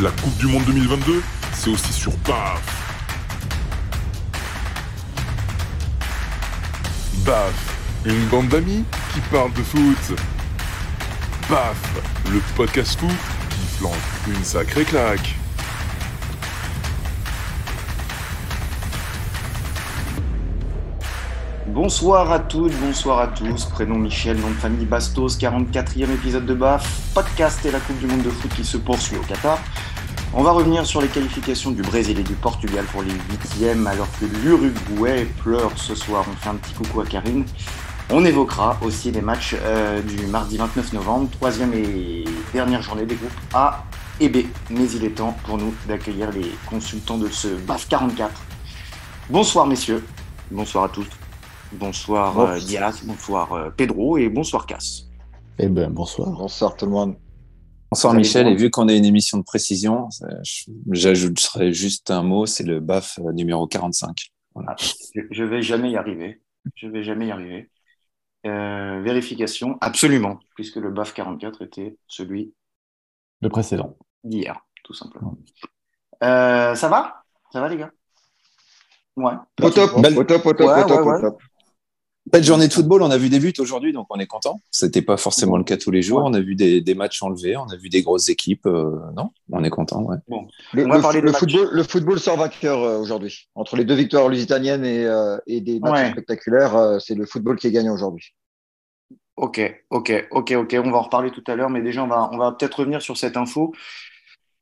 La Coupe du Monde 2022, c'est aussi sur BAF. BAF, une bande d'amis qui parle de foot. BAF, le podcast foot qui flanque une sacrée claque. Bonsoir à toutes, bonsoir à tous. Prénom Michel, nom de famille Bastos, 44e épisode de BAF, podcast et la Coupe du Monde de foot qui se poursuit au Qatar. On va revenir sur les qualifications du Brésil et du Portugal pour les huitièmes, alors que l'Uruguay pleure ce soir. On fait un petit coucou à Karine. On évoquera aussi les matchs euh, du mardi 29 novembre, troisième et dernière journée des groupes A et B. Mais il est temps pour nous d'accueillir les consultants de ce BAF 44. Bonsoir messieurs, bonsoir à tous. Bonsoir Bon. euh, Diaz, bonsoir euh, Pedro et bonsoir Cass. Eh ben, bonsoir. Bonsoir tout le monde. Bonsoir Michel, et vu qu'on a une émission de précision, j'ajouterai juste un mot, c'est le BAF euh, numéro 45. Ah, je, je vais jamais y arriver. Je vais jamais y arriver. Euh, vérification, absolument, puisque le BAF 44 était celui Le précédent. d'hier, tout simplement. Euh, ça va? Ça va les gars? Ouais. Au top, au top, au top, Ouais, au top, ouais, au top. Belle journée de football, on a vu des buts aujourd'hui, donc on est content. C'était pas forcément le cas tous les jours. On a vu des, des matchs enlevés, on a vu des grosses équipes. euh, non, on est content. Ouais. Le, On va le- parler le football, le football sort vainqueur euh, aujourd'hui. Entre les deux victoires lusitaniennes et, euh, et des matchs Ouais. spectaculaires, euh, c'est le football qui est gagnant aujourd'hui. Ok, ok, ok, ok. On va en reparler tout à l'heure, mais déjà, on va, on va peut-être revenir sur cette info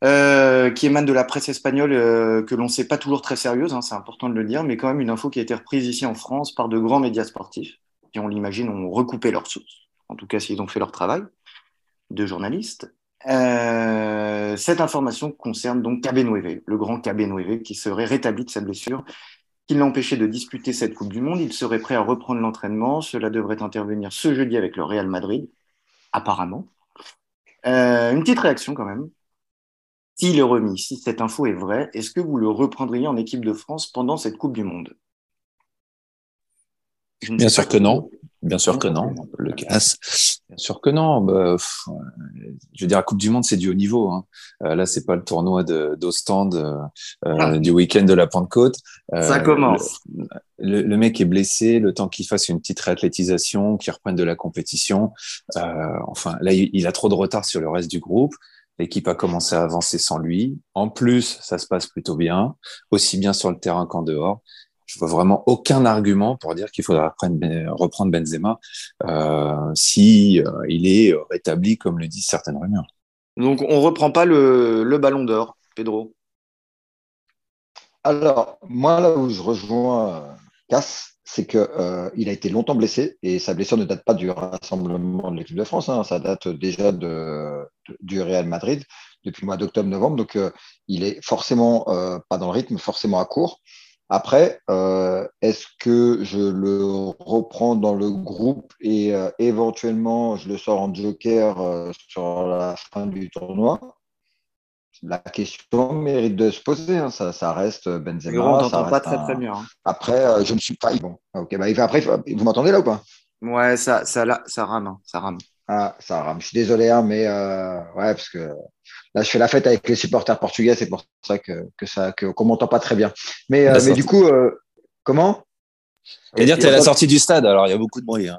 euh, qui émane de la presse espagnole, euh, que l'on ne sait pas toujours très sérieuse, hein, c'est important de le dire, mais quand même une info qui a été reprise ici en France par de grands médias sportifs, qui, on l'imagine, ont recoupé leurs sources, en tout cas s'ils ont fait leur travail, de journalistes. Euh, cette information concerne donc Cabenueve, le grand Cabenueve, qui serait rétabli de sa blessure qui l'a empêché de disputer cette Coupe du Monde. Il serait prêt à reprendre l'entraînement. Cela devrait intervenir ce jeudi avec le Real Madrid, apparemment. Euh, une petite réaction quand même. S'il est remis, si cette info est vraie, est-ce que vous le reprendriez en équipe de France pendant cette Coupe du Monde? Bien sûr que non. Bien sûr que non. Le casse. Bien sûr que non. Bah, pff, je veux dire, la Coupe du Monde, c'est du haut niveau. Hein. Euh, là, c'est pas le tournoi de- d'Ostende euh, Ah. du week-end de la Pentecôte. Euh, Ça commence. Le, le mec est blessé, le temps qu'il fasse une petite réathlétisation, qu'il reprenne de la compétition. Euh, enfin, là, il, il a trop de retard sur le reste du groupe. L'équipe a commencé à avancer sans lui. En plus, ça se passe plutôt bien, aussi bien sur le terrain qu'en dehors. Je vois vraiment aucun argument pour dire qu'il faudra reprendre, Ben- Benzema euh, si euh, il est rétabli, comme le disent certaines rumeurs. Donc, on reprend pas le, le ballon d'or, Pedro. Alors, moi, là où je rejoins euh, Cass, c'est que euh, a été longtemps blessé et sa blessure ne date pas du rassemblement de l'équipe de France. hein. ça date déjà du Real Madrid depuis le mois d'octobre-novembre. Donc, euh, il est forcément euh, pas dans le rythme, forcément à court. Après, est-ce que je le reprends dans le groupe et éventuellement je le sors en joker sur la fin du tournoi? La question mérite de se poser. hein. Ça, ça reste Benzema. Gros, on ça t'entend pas reste très un- très bien. hein. Après, euh, je ne suis pas. Bon, ok. Bah, après, vous m'entendez là ou pas? Ouais, ça, ça, là, ça rame, hein, ça rame. Ah, ça rame. Je suis désolé, hein, mais euh, ouais, parce que là, je fais la fête avec les supporters portugais, c'est pour ça que, que ça que qu'on m'entend pas très bien. Mais, euh, mais du coup, euh, comment? C'est-à-dire, tu es à la on- sortie du stade, alors il y a beaucoup de bruit. Hein.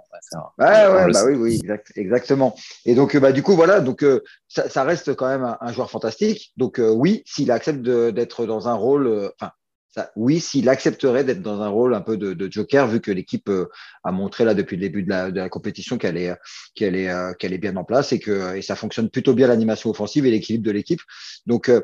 Ouais, ouais, bah oui, oui, exact, exactement. Et donc, euh, bah, du coup, voilà, donc euh, ça, ça reste quand même un, un joueur fantastique. Donc, euh, oui, s'il accepte d'être dans un rôle, euh, enfin, ça, oui, s'il accepterait d'être dans un rôle un peu de, de joker, vu que l'équipe euh, a montré là depuis le début de la, de la compétition qu'elle est, qu'elle est, euh, qu'elle est bien en place et que et ça fonctionne plutôt bien l'animation offensive et l'équilibre de l'équipe. Donc, euh,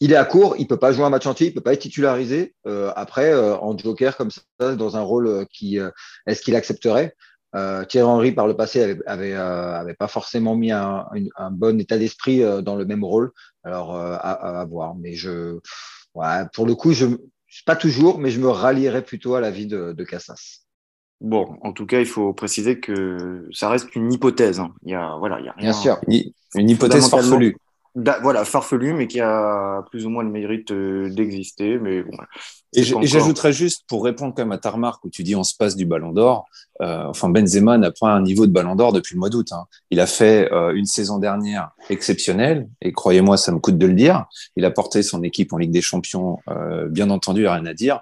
il est à court, il peut pas jouer un match entier, il peut pas être titularisé. Euh, après, euh, en joker comme ça, dans un rôle euh, qui, euh, est-ce qu'il accepterait? Euh, Thierry Henry, par le passé, avait, avait, euh, avait pas forcément mis un, un bon état d'esprit euh, dans le même rôle. Alors, euh, à, à, voir. Mais je, ouais, pour le coup, je, pas toujours, mais je me rallierais plutôt à l'avis de, de Cassas. Bon, en tout cas, il faut préciser que ça reste une hypothèse. hein. Il y a, voilà, il y a rien. Bien sûr. Une- Une hypothèse Fondamentalement- farfelue. Voilà, farfelu, mais qui a plus ou moins le mérite d'exister. Mais bon, et j'ajouterais juste, pour répondre quand même à ta remarque où tu dis on se passe du ballon d'or, euh, enfin Benzema n'a pas un niveau de ballon d'or depuis le mois d'août. Hein. Il a fait euh, une saison dernière exceptionnelle, et croyez-moi, ça me coûte de le dire. Il a porté son équipe en Ligue des Champions, euh, bien entendu, rien à dire.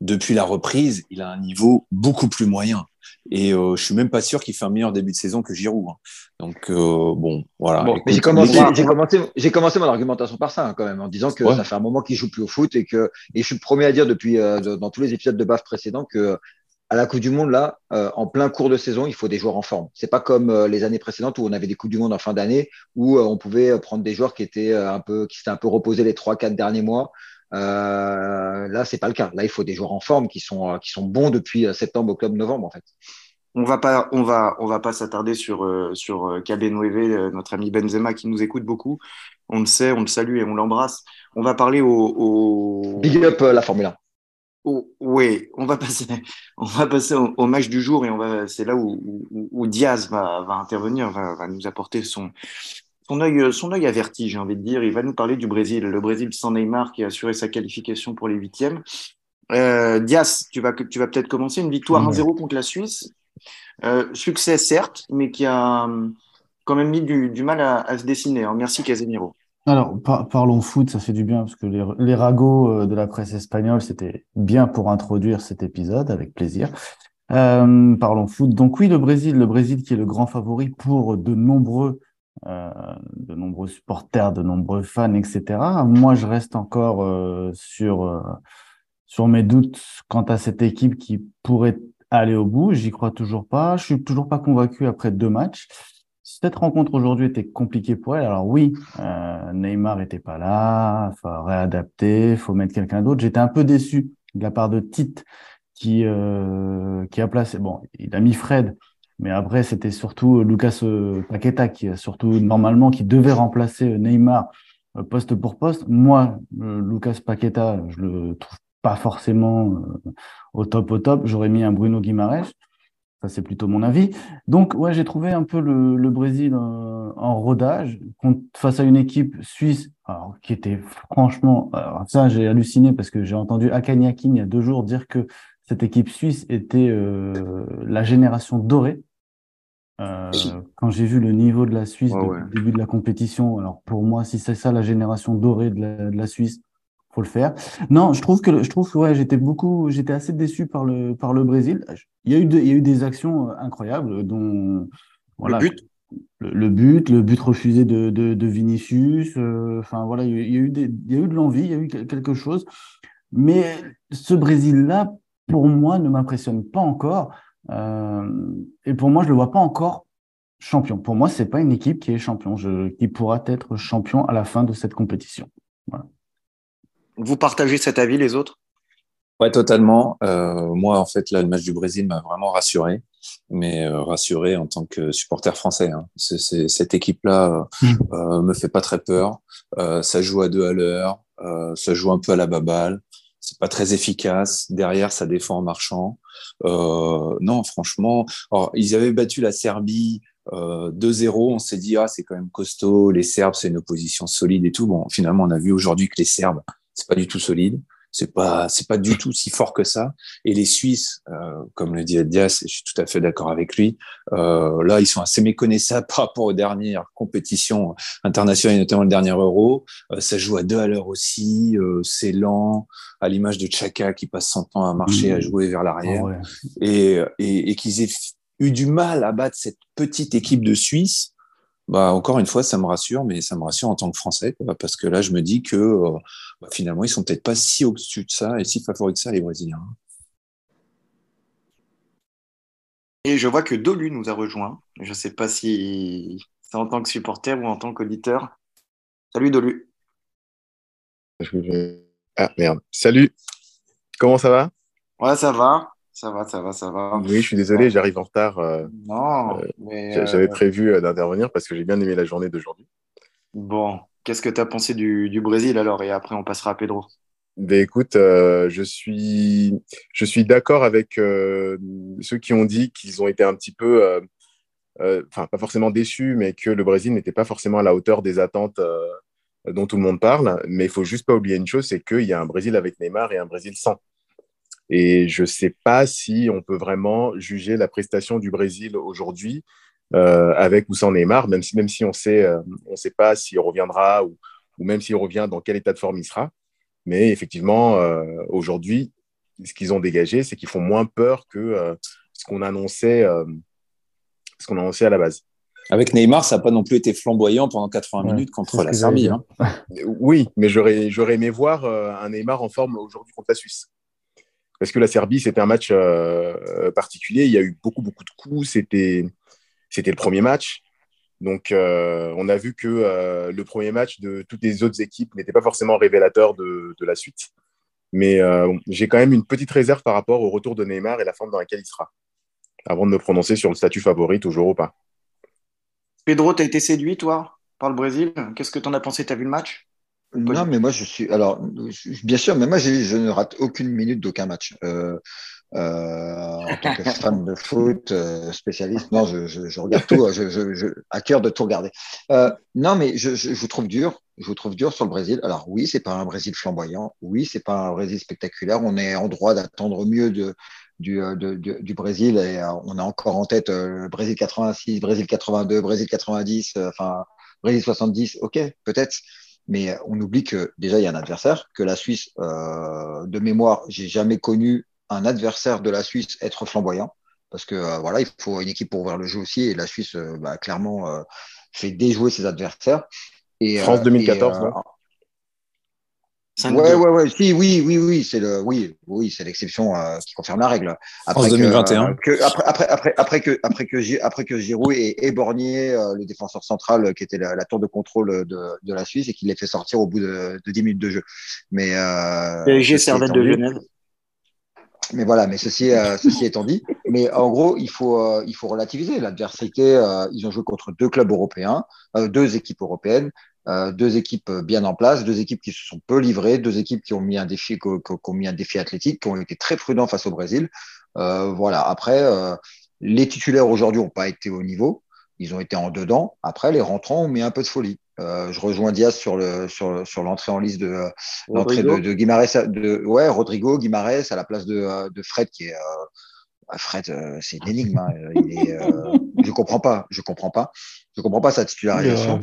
Depuis la reprise, il a un niveau beaucoup plus moyen. Et euh, je suis même pas sûr qu'il fait un meilleur début de saison que Giroud. Hein. Donc euh, bon, voilà. j'ai commencé, mon argumentation par ça hein, quand même, en disant que ça fait un moment qu'il joue plus au foot et que et je suis le premier à dire depuis euh, dans tous les épisodes de BAF précédents que à la Coupe du Monde là, euh, en plein cours de saison, il faut des joueurs en forme. C'est pas comme les années précédentes où on avait des Coupes du Monde en fin d'année où on pouvait prendre des joueurs qui étaient un peu qui s'étaient un peu reposés les trois quatre derniers mois. Là, c'est pas le cas. Là, il faut des joueurs en forme qui sont qui sont bons depuis septembre, octobre, novembre en fait. On va pas, on va, on va pas s'attarder sur euh, sur euh, euh, notre ami Benzema qui nous écoute beaucoup. On le sait, on le salue et on l'embrasse. On va parler au, big up la Formule 1. oui, on va passer, on va passer au, match du jour et on va, c'est là où, Diaz va, va intervenir, va, nous apporter son son œil, son œil averti, j'ai envie de dire. Il va nous parler du Brésil, le Brésil sans Neymar qui a assuré sa qualification pour les huitièmes. Tu vas, tu vas peut-être commencer une victoire 1-0 contre la Suisse. Euh, succès, certes, mais qui a quand même mis du, mal à, se dessiner. Hein. Merci, Casemiro. Alors, parlons foot, ça fait du bien, parce que les, ragots euh, de la presse espagnole, c'était bien pour introduire cet épisode, avec plaisir. Euh, parlons foot. Donc oui, le Brésil, le Brésil qui est le grand favori pour de nombreux, de nombreux supporters, de nombreux fans, etc. Moi, je reste encore sur sur mes doutes quant à cette équipe qui pourrait aller au bout. J'y crois toujours pas. Je suis toujours pas convaincu après deux matchs. Cette rencontre aujourd'hui était compliquée pour elle. Alors oui, euh, Neymar était pas là, faut réadapter, faut mettre quelqu'un d'autre. J'étais un peu déçu de la part de Tite qui euh, qui a placé. Bon, il a mis Fred, mais après c'était surtout Lucas euh, Paqueta qui surtout normalement qui devait remplacer Neymar euh, poste pour poste. Moi, Lucas Paqueta, je le trouve pas forcément au top, au top. J'aurais mis un Bruno Guimaraes. Ça, c'est plutôt mon avis. Donc, ouais, j'ai trouvé un peu le, Brésil euh, en rodage face à une équipe suisse alors, qui était franchement. Alors ça, j'ai halluciné parce que j'ai entendu Akani Akin il y a deux jours dire que cette équipe suisse était euh, la génération dorée. Euh, quand j'ai vu le niveau de la Suisse depuis le début de la compétition, alors pour moi, si c'est ça la génération dorée de la Suisse, faut le faire. Non, je trouve que je trouve ouais, j'étais beaucoup, j'étais assez déçu par le par le Brésil. Il y a eu il y a eu des actions euh, incroyables, dont voilà. Le but? Le, but, le but refusé de, de, de Vinicius. Euh, enfin voilà, il y a eu des, il y a eu de l'envie, il y a eu quelque chose. Mais ce Brésil-là, pour moi, ne m'impressionne pas encore. Euh, et pour moi, je le vois pas encore champion. Pour moi, c'est pas une équipe qui est champion, je, qui pourra être champion à la fin de cette compétition. Voilà. Vous partagez cet avis, les autres? Ouais, totalement. Euh, moi, en fait, là, le match du Brésil m'a vraiment rassuré, mais euh, rassuré en tant que supporter français. Hein. Cette équipe-là euh, mm. euh, me fait pas très peur. Euh, ça joue à deux à l'heure, euh, ça joue un peu à la baballe. C'est pas très efficace. Derrière, ça défend en marchant. non, franchement, alors, ils avaient battu la Serbie. 2-0, on s'est dit ah c'est quand même costaud, les Serbes c'est une opposition solide et tout. Bon, finalement on a vu aujourd'hui que les Serbes c'est pas du tout solide. C'est pas, c'est pas du tout si fort que ça. Et les Suisses, euh, comme le dit Dias, et je suis tout à fait d'accord avec lui, euh, là, ils sont assez méconnaissables par rapport aux dernières compétitions internationales, notamment le dernier Euro. Euh, ça joue à deux à l'heure aussi. Euh, c'est lent, à l'image de Chaka qui passe son temps à marcher, à mmh. jouer vers l'arrière, ah et, et, et qu'ils aient eu du mal à battre cette petite équipe de Suisse bah, encore une fois, ça me rassure, mais ça me rassure en tant que Français, parce que là, je me dis que euh, bah, finalement, ils sont peut-être pas si au-dessus de ça et si favoris que ça, les Brésiliens. Et je vois que Dolu nous a rejoint. Je ne sais pas si c'est en tant que supporter ou en tant qu'auditeur. Salut Dolu. Ah merde. Salut. Comment ça va? Ouais, ça va. Ça va, ça va, ça va. Oui, je suis désolé, j'arrive en retard. Euh, non, euh, mais J'avais euh, prévu d'intervenir parce que j'ai bien aimé la journée d'aujourd'hui. Bon, qu'est-ce que tu as pensé du, du, Brésil alors? Et après, on passera à Pedro. Ben écoute, je suis, je suis d'accord avec ceux qui ont dit qu'ils ont été un petit peu, enfin pas forcément déçus, mais que le Brésil n'était pas forcément à la hauteur des attentes dont tout le monde parle, mais il faut juste pas oublier une chose, c'est qu'il y a un Brésil avec Neymar et un Brésil sans. Et je ne sais pas si on peut vraiment juger la prestation du Brésil aujourd'hui euh, avec ou sans Neymar, même si, même si on sait, euh, on sait pas s'il reviendra ou, ou même s'il revient, dans quel état de forme il sera. Mais effectivement, euh, aujourd'hui, ce qu'ils ont dégagé, c'est qu'ils font moins peur que ce qu'on annonçait, ce qu'on annonçait à la base. Avec Neymar, ça n'a pas non plus été flamboyant pendant 80 Ouais, minutes contre la Serbie. hein. Oui, mais j'aurais, j'aurais aimé voir euh, un Neymar en forme aujourd'hui contre la Suisse. Parce que la Serbie, c'était un match euh, particulier. Il y a eu beaucoup, beaucoup de coups. C'était, c'était le premier match. Donc, euh, on a vu que euh, le premier match de toutes les autres équipes n'était pas forcément révélateur de, la suite. Mais euh, j'ai quand même une petite réserve par rapport au retour de Neymar et la forme dans laquelle il sera. Avant de me prononcer sur le statut favori, toujours ou pas. Pedro, tu as été séduit, toi, par le Brésil? Qu'est-ce que tu en as pensé? Tu as vu le match? Non, mais moi, je suis. Alors, je- bien sûr, mais moi, je ne rate aucune minute d'aucun match. Euh, euh, en tant que fan de foot, euh, spécialiste, non, je, je, regarde tout, je, je, je, à cœur de tout regarder. Euh, non, mais je, vous trouve dur. Je vous trouve dur sur le Brésil. Alors oui, c'est pas un Brésil flamboyant. Oui, c'est pas un Brésil spectaculaire. On est en droit d'attendre mieux de, du, euh, de, du, du Brésil et on a encore en tête euh, Brésil 86, Brésil 82, Brésil 90, euh, enfin Brésil 70. Ok, peut-être. Mais euh, on oublie que déjà il y a un adversaire, que la Suisse, euh, de mémoire, j'ai jamais connu un adversaire de la Suisse être flamboyant, parce que euh, voilà, il faut une équipe pour ouvrir le jeu aussi, et la Suisse, euh, bah, clairement, euh, fait déjouer ses adversaires. Et, France euh, 2014, et, non 5-2. Ouais, ouais, ouais, si, oui, oui, oui, c'est le, oui, oui, c'est l'exception euh, qui confirme la règle. France que, 2021. euh, que- après, après, après, après que, après que, Gi- après que Giroud ait éborgné euh, le défenseur central qui était la, la tour de contrôle de, de la Suisse et qu'il l'ait fait sortir au bout de, de 10 minutes de jeu. Mais euh, PSG, de mais voilà, mais ceci, euh, ceci étant dit, mais en gros, il faut, euh, il faut relativiser l'adversité. euh, ils ont joué contre deux clubs européens, euh, deux équipes européennes, euh, deux équipes bien en place, deux équipes qui se sont peu livrées, deux équipes qui ont mis un défi, qui ont, qui ont mis un défi athlétique, qui ont été très prudents face au Brésil. Euh, voilà. Après, euh, les titulaires aujourd'hui n'ont pas été au niveau. Ils ont été en dedans. Après, les rentrants ont mis un peu de folie. Euh, je rejoins Diaz sur le sur, sur l'entrée en liste de euh, l'entrée de, de Guimarães, à- de ouais Rodrigo Guimarães à la place de, euh, de Fred qui est euh, ah, Fred euh, c'est une énigme. hein. Il est, euh, je comprends pas, je comprends pas, je comprends pas sa titularisation.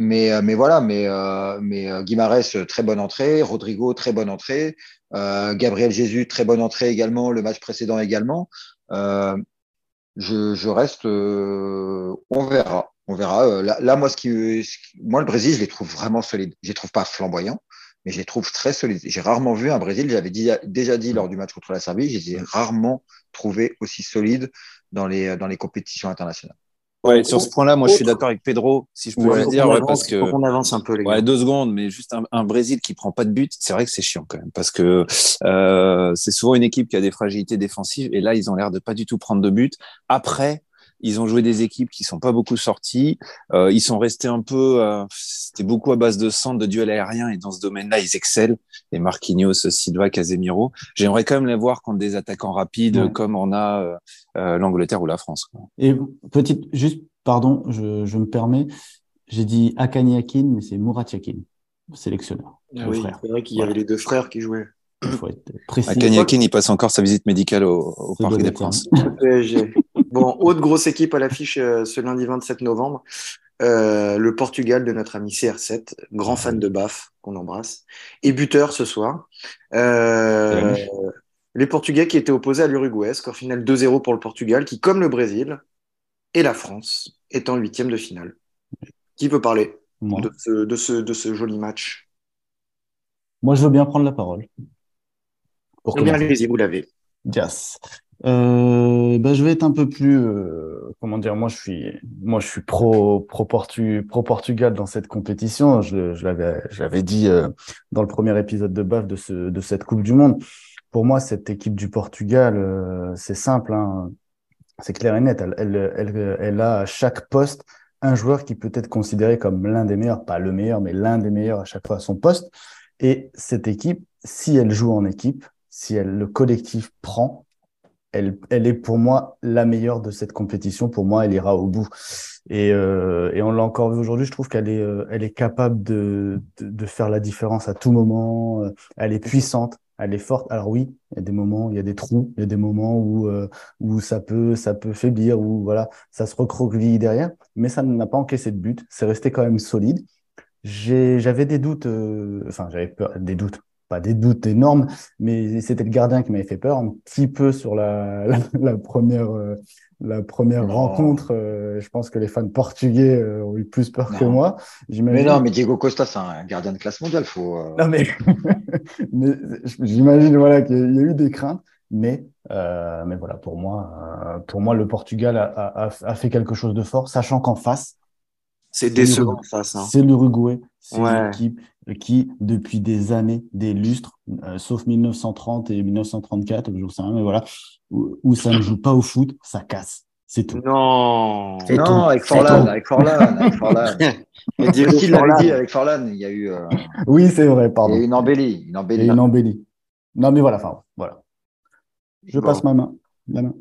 Mais, euh, mais voilà, mais, euh, mais euh, très bonne entrée. Rodrigo, très bonne entrée. Gabriel Jesus, très bonne entrée également. Le match précédent également. Je, reste. on verra. On verra. Là, là, moi, ce qui, le Brésil, je les trouve vraiment solides. Je les trouve pas flamboyants, mais je les trouve très solides. J'ai rarement vu un Brésil, j'avais déjà dit lors du match contre la Serbie, je les ai rarement trouvés aussi solides dans les compétitions internationales. Ouais, sur ce point-là, moi, je suis d'accord avec Pedro, si je peux Ouais, le dire, ouais, avance, parce que. avance un peu, les gars. Ouais, deux secondes, mais juste un, un Brésil qui prend pas de but, c'est vrai que c'est chiant quand même, parce que euh, c'est souvent une équipe qui a des fragilités défensives, et là, ils ont l'air de pas du tout prendre de but. Après, ils ont joué des équipes qui sont pas beaucoup sorties, euh, ils sont restés un peu, euh, c'était beaucoup à base de centre, de duel aérien, et dans ce domaine-là, ils excellent. Les Marquinhos, Silva, Casemiro. J'aimerais quand même les voir contre des attaquants rapides, Ouais. comme on a euh, euh, l'Angleterre ou la France. quoi. Et petite, juste, pardon, je, je me permets, j'ai dit Akani Akin, mais c'est Murat Yakin, sélectionneur, Ah oui, c'est vrai qu'il y avait les deux frères qui jouaient. Il faut être précis. Akanyakin, il passe encore sa visite médicale au, au Parc des Princes. Bon, autre grosse équipe à l'affiche euh, ce lundi 27 novembre. Euh, le Portugal de notre ami CR7, grand fan de BAF, qu'on embrasse, et buteur ce soir. Euh, les Portugais qui étaient opposés à l'Uruguay, score final 2-0 pour le Portugal, qui, comme le Brésil et la France, est en huitième de finale. Qui veut parler Moi. de ce, de ce, de ce joli match? Moi, je veux bien prendre la parole. Pour Eh bien, allez-y, vous l'avez. Yes. Euh, ben, je vais être un peu plus, euh, comment dire, moi je suis, moi je suis pro, pro, Portu, pro Portugal dans cette compétition. Je, je l'avais, je l'avais dit euh, dans le premier épisode de BAF de, ce, de cette Coupe du Monde. Pour moi, cette équipe du Portugal, euh, c'est simple, hein, c'est clair et net. Elle, elle, elle, elle a à chaque poste un joueur qui peut être considéré comme l'un des meilleurs, pas le meilleur, mais l'un des meilleurs à chaque fois à son poste. Et cette équipe, si elle joue en équipe, si elle, le collectif prend, elle, elle est pour moi la meilleure de cette compétition. Pour moi, elle ira au bout. Et, euh, et on l'a encore vu aujourd'hui. Je trouve qu'elle est, euh, elle est capable de, de, de, faire la différence à tout moment. Euh, elle est puissante, elle est forte. Alors oui, il y a des moments, il y a des trous, il y a des moments où euh, où ça peut, ça peut faiblir, où voilà, ça se recroqueville derrière. Mais ça n'a pas encaissé de but. C'est resté quand même solide. J'avais des doutes, enfin j'avais peur, des doutes pas des doutes énormes, mais c'était le gardien qui m'avait fait peur un petit peu sur la, la, la première, euh, la première rencontre. Euh, je pense que les fans portugais euh, ont eu plus peur non. que moi. Mais non, mais Diego Costa, c'est un gardien de classe mondiale. Faut, euh, Non, mais, mais j'imagine voilà, qu'il y a eu des craintes. Mais, mais voilà, pour moi, pour moi, le Portugal a, a, a fait quelque chose de fort, sachant qu'en face, c'est décevant en face. Hein. C'est l'Uruguay. C'est ouais. une équipe qui, depuis des années, des lustres, euh, sauf 1930 et 1934, je sais rien, mais voilà, où, où, ça ne joue pas au foot, ça casse. C'est tout. Non. Non, tout. avec Forlan, avec Forlan, avec Forlan. Mais Diego l'avait dit avec Forlan, il y a eu. Euh... Oui, c'est vrai, pardon. Il y a eu une embellie. Une embellie. Il y a une embellie. Non, mais voilà, enfin, voilà. Je bon. passe ma main. La main.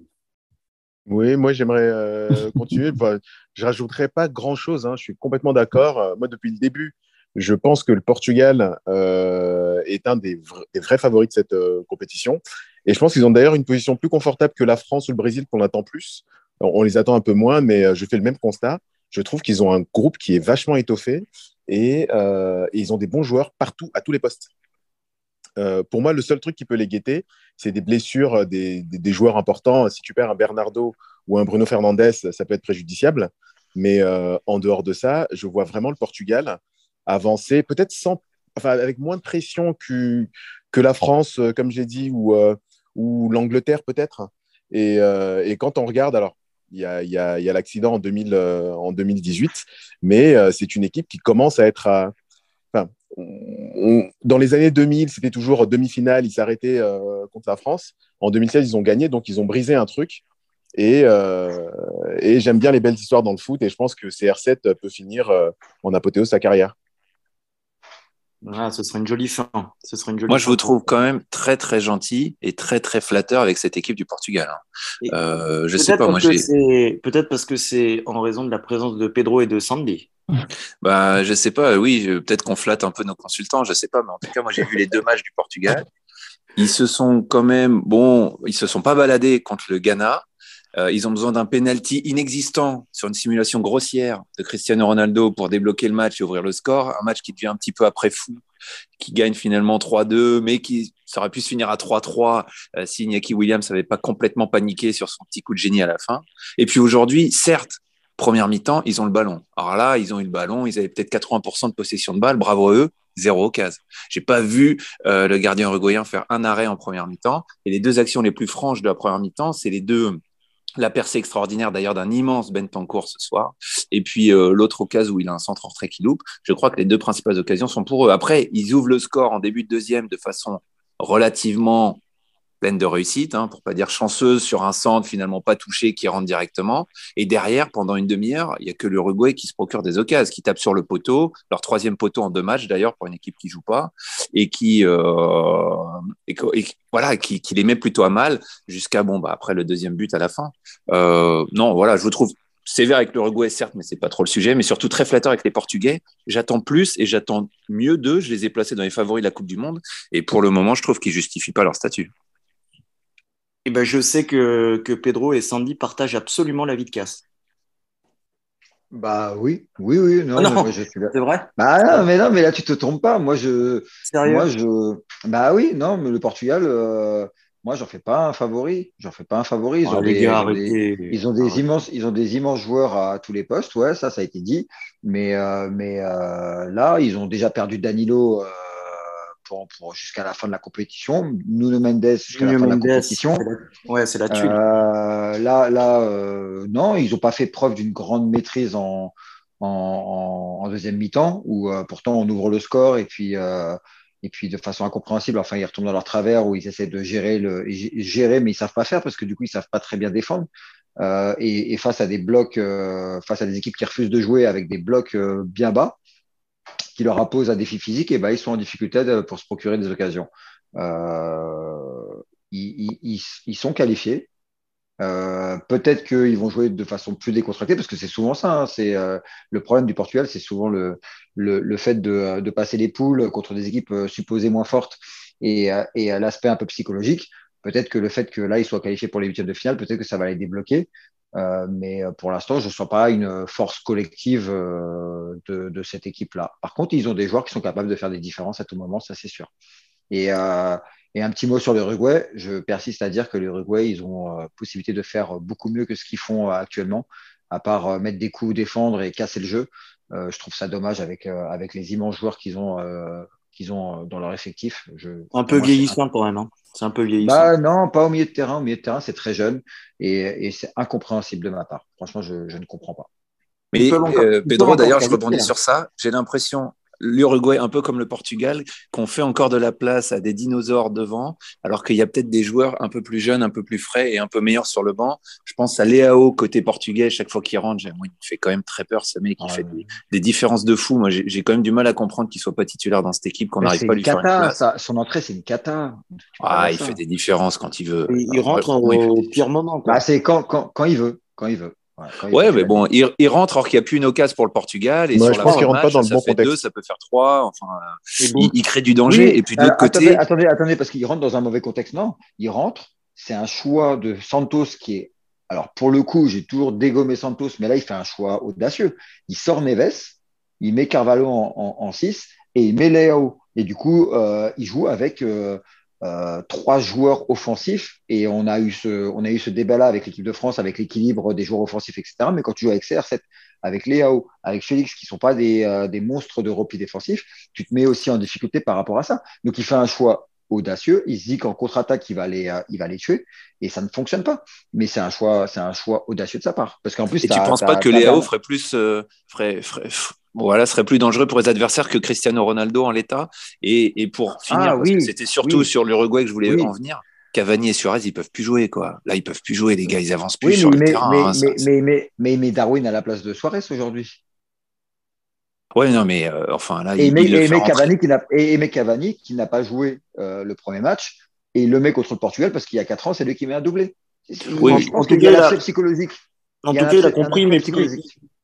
Oui, moi j'aimerais euh, continuer. Enfin, je rajouterai pas grand chose. Hein. Je suis complètement d'accord. Moi, depuis le début, je pense que le Portugal euh, est un des, vra des, vrais favoris de cette euh, compétition. Et je pense qu'ils ont d'ailleurs une position plus confortable que la France ou le Brésil qu'on attend plus. On les attend un peu moins, mais je fais le même constat. Je trouve qu'ils ont un groupe qui est vachement étoffé et, euh, ils ont des bons joueurs partout, à tous les postes. Euh, pour moi, le seul truc qui peut les guetter, c'est des blessures des, joueurs importants. Si tu perds un Bernardo ou un Bruno Fernandes, ça peut être préjudiciable. Mais euh, en dehors de ça, je vois vraiment le Portugal avancer, peut-être sans, enfin, avec moins de pression que, que la France, euh, comme j'ai dit, ou, ou l'Angleterre peut-être. Et, et, quand on regarde, alors il y a, y a, y a l'accident en, 2000, en 2018, mais c'est une équipe qui commence à être dans les années 2000, c'était toujours demi-finale, ils s'arrêtaient euh, contre la France. En 2016, ils ont gagné, donc ils ont brisé un truc. Et, euh, et j'aime bien les belles histoires dans le foot, et je pense que CR7 peut finir euh, en apothéose sa carrière. Ah, ce serait une jolie fin. Ce serait une jolie moi, je fin. vous trouve quand même très très gentil et très très flatteur avec cette équipe du Portugal. Hein. Euh, je sais pas, moi j'ai. Peut-être parce que c'est en raison de la présence de Pedro et de Sandy. Bah, je sais pas. Oui, peut-être qu'on flatte un peu nos consultants. Je sais pas, mais en tout cas, moi j'ai vu les deux matchs du Portugal. Ils se sont quand même bon. Ils se sont pas baladés contre le Ghana. Euh, ils ont besoin d'un penalty inexistant sur une simulation grossière de Cristiano Ronaldo pour débloquer le match et ouvrir le score. Un match qui devient un petit peu après fou, qui gagne finalement 3-2, mais qui aurait pu se finir à 3-3 euh, si Iñaki Williams n'avait pas complètement paniqué sur son petit coup de génie à la fin. Et puis aujourd'hui, certes, première mi-temps, ils ont le ballon. Alors là, ils ont eu le ballon, ils avaient peut-être 80% de possession de balle, bravo à eux, zéro occasion. J'ai pas vu euh, le gardien uruguayen faire un arrêt en première mi-temps. Et les deux actions les plus franches de la première mi-temps, c'est les deux la percée extraordinaire d'ailleurs d'un immense Bentancourt ce soir, et puis euh, l'autre occasion où il a un centre en retrait qui loupe. Je crois que les deux principales occasions sont pour eux. Après, ils ouvrent le score en début de deuxième de façon relativement pleine de réussite, hein, pour pas dire chanceuse, sur un centre finalement pas touché qui rentre directement. Et derrière, pendant une demi-heure, il y a que l'Uruguay qui se procure des occasions, qui tape sur le poteau, leur troisième poteau en deux matchs d'ailleurs pour une équipe qui joue pas, et qui euh, voilà, qui, les met plutôt à mal jusqu'à bon bah après le deuxième but à la fin. Euh, non, voilà, je vous trouve sévère avec l'Uruguay, certes, mais c'est pas trop le sujet, mais surtout très flatteur avec les Portugais. J'attends plus et j'attends mieux d'eux. Je les ai placés dans les favoris de la Coupe du Monde. Et pour le moment, je trouve qu'ils justifient pas leur statut. Eh ben, je sais que, que Pedro et Sandy partagent absolument la vie de casse. Bah oui, oui, oui. Non, oh non je suis C'est vrai Bah non, mais non, mais là tu te trompes pas. Moi je. Sérieux Moi je. Bah oui, non, mais le Portugal, euh, moi j'en fais pas un favori. J'en fais pas un favori. Ils, oh, ont, les des, gars, des, ils ont des, immenses, ils ont des immenses joueurs à tous les postes. Ouais, ça, ça a été dit. Mais, euh, mais euh, là, ils ont déjà perdu Danilo. Pour, pour jusqu'à la fin de la compétition. Nuno Mendes jusqu'à la fin Mendes, de la compétition. La... Ouais, c'est la tuile. Euh, là, là euh, non, ils n'ont pas fait preuve d'une grande maîtrise en, en, en deuxième mi-temps, où euh, pourtant on ouvre le score et puis, et puis de façon incompréhensible, enfin, ils retombent dans leur travers où ils essaient de gérer, le, gérer mais ils ne savent pas faire parce que du coup, ils ne savent pas très bien défendre. Et, et, face à des blocs, face à des équipes qui refusent de jouer avec des blocs bien bas, qui leur impose un défi physique, et ben, ils sont en difficulté pour se procurer des occasions. Euh, ils, ils, sont qualifiés, Euh, peut-être qu'ils vont jouer de façon plus décontractée, parce que c'est souvent ça. Hein. c'est euh, le problème du Portugal, c'est souvent le, le, fait de, de, passer les poules contre des équipes supposées moins fortes et, et l'aspect un peu psychologique. Peut-être que le fait que là, ils soient qualifiés pour les huitièmes de finale, peut-être que ça va les débloquer. Euh, mais pour l'instant, je ne sens pas une force collective de, de cette équipe-là. Par contre, ils ont des joueurs qui sont capables de faire des différences à tout moment, ça c'est sûr. Et, euh, et un petit mot sur l'Uruguay. Je persiste à dire que l'Uruguay, ils ont euh, possibilité de faire beaucoup mieux que ce qu'ils font euh, actuellement, à part euh, mettre des coups, défendre et casser le jeu. je trouve ça dommage avec, avec les immenses joueurs qu'ils ont, qu'ils ont dans leur effectif. Je, un peu vieillissant un... quand même. Hein. C'est un peu vieillissant. Bah, non, pas au milieu de terrain. Au milieu de terrain, c'est très jeune et, et c'est incompréhensible de ma part. Franchement, je, je ne comprends pas. Mais euh, Pedro, d'ailleurs, je rebondis sur ça. J'ai l'impression, l'Uruguay, un peu comme le Portugal, qu'on fait encore de la place à des dinosaures devant, alors qu'il y a peut-être des joueurs un peu plus jeunes, un peu plus frais et un peu meilleurs sur le banc. Je pense à Léao côté portugais, chaque fois qu'il rentre, il fait quand même très peur, ce mec. Il fait des, différences de fou. Moi, j'ai quand même du mal à comprendre qu'il soit pas titulaire dans cette équipe, qu'on n'arrive pas à lui cata, faire une place. Ça, son entrée, c'est une cata. Ah, il fait des différences quand il veut. Il, rentre au, pire moment. Bah, c'est quand, quand, quand il veut. Quand il veut. Ouais, mais bon, il, il, rentre alors qu'il n'y a plus une occasion pour le Portugal. Et ouais, sur je la pense qu'il rentre match, pas dans le ça bon fait contexte. deux, ça peut faire trois. Enfin, il, il, crée du danger. Oui, et puis de l'autre attendez, côté. Attendez, attendez, parce qu'il rentre dans un mauvais contexte. Non, il rentre. C'est un choix de Santos qui est. Alors, pour le coup, j'ai toujours dégommé Santos, mais là, il fait un choix audacieux. Il sort Neves, il met Carvalho en 6 et il met Léo. Et du coup, euh, il joue avec. Euh, euh, trois joueurs offensifs et on a eu ce, on a eu ce débat-là avec l'équipe de France, avec l'équilibre des joueurs offensifs, etc. Mais quand tu joues avec CR7, avec Léao, avec Félix, qui sont pas des, euh, des monstres de repli défensif, tu te mets aussi en difficulté par rapport à ça. Donc il fait un choix audacieux. Il se dit qu'en contre-attaque, il va les, euh, il va les tuer et ça ne fonctionne pas. Mais c'est un choix, c'est un choix audacieux de sa part. Parce qu'en plus, et tu penses pas que Léao ferait plus, euh, ferait, ferait, voilà, serait plus dangereux pour les adversaires que Cristiano Ronaldo en l'état. Et, et, pour finir, ah, oui, que c'était surtout oui. sur l'Uruguay que je voulais Oui. en venir. Cavani et Suarez, ils peuvent plus jouer, quoi. Là, ils peuvent plus jouer, les gars, ils avancent plus sur le terrain. mais, mais, mais Darwin à la place de Suarez aujourd'hui. Ouais, non, mais euh, enfin, là, Et il, met, il et. Cavani qui n'a et Cavani qui n'a pas joué euh, le premier match et il le met contre le Portugal parce qu'il y a 4 ans, c'est lui qui met un doublé. Oui, je pense En tout qu'il y a l'aspect psychologique. En tout cas, il a compris, mais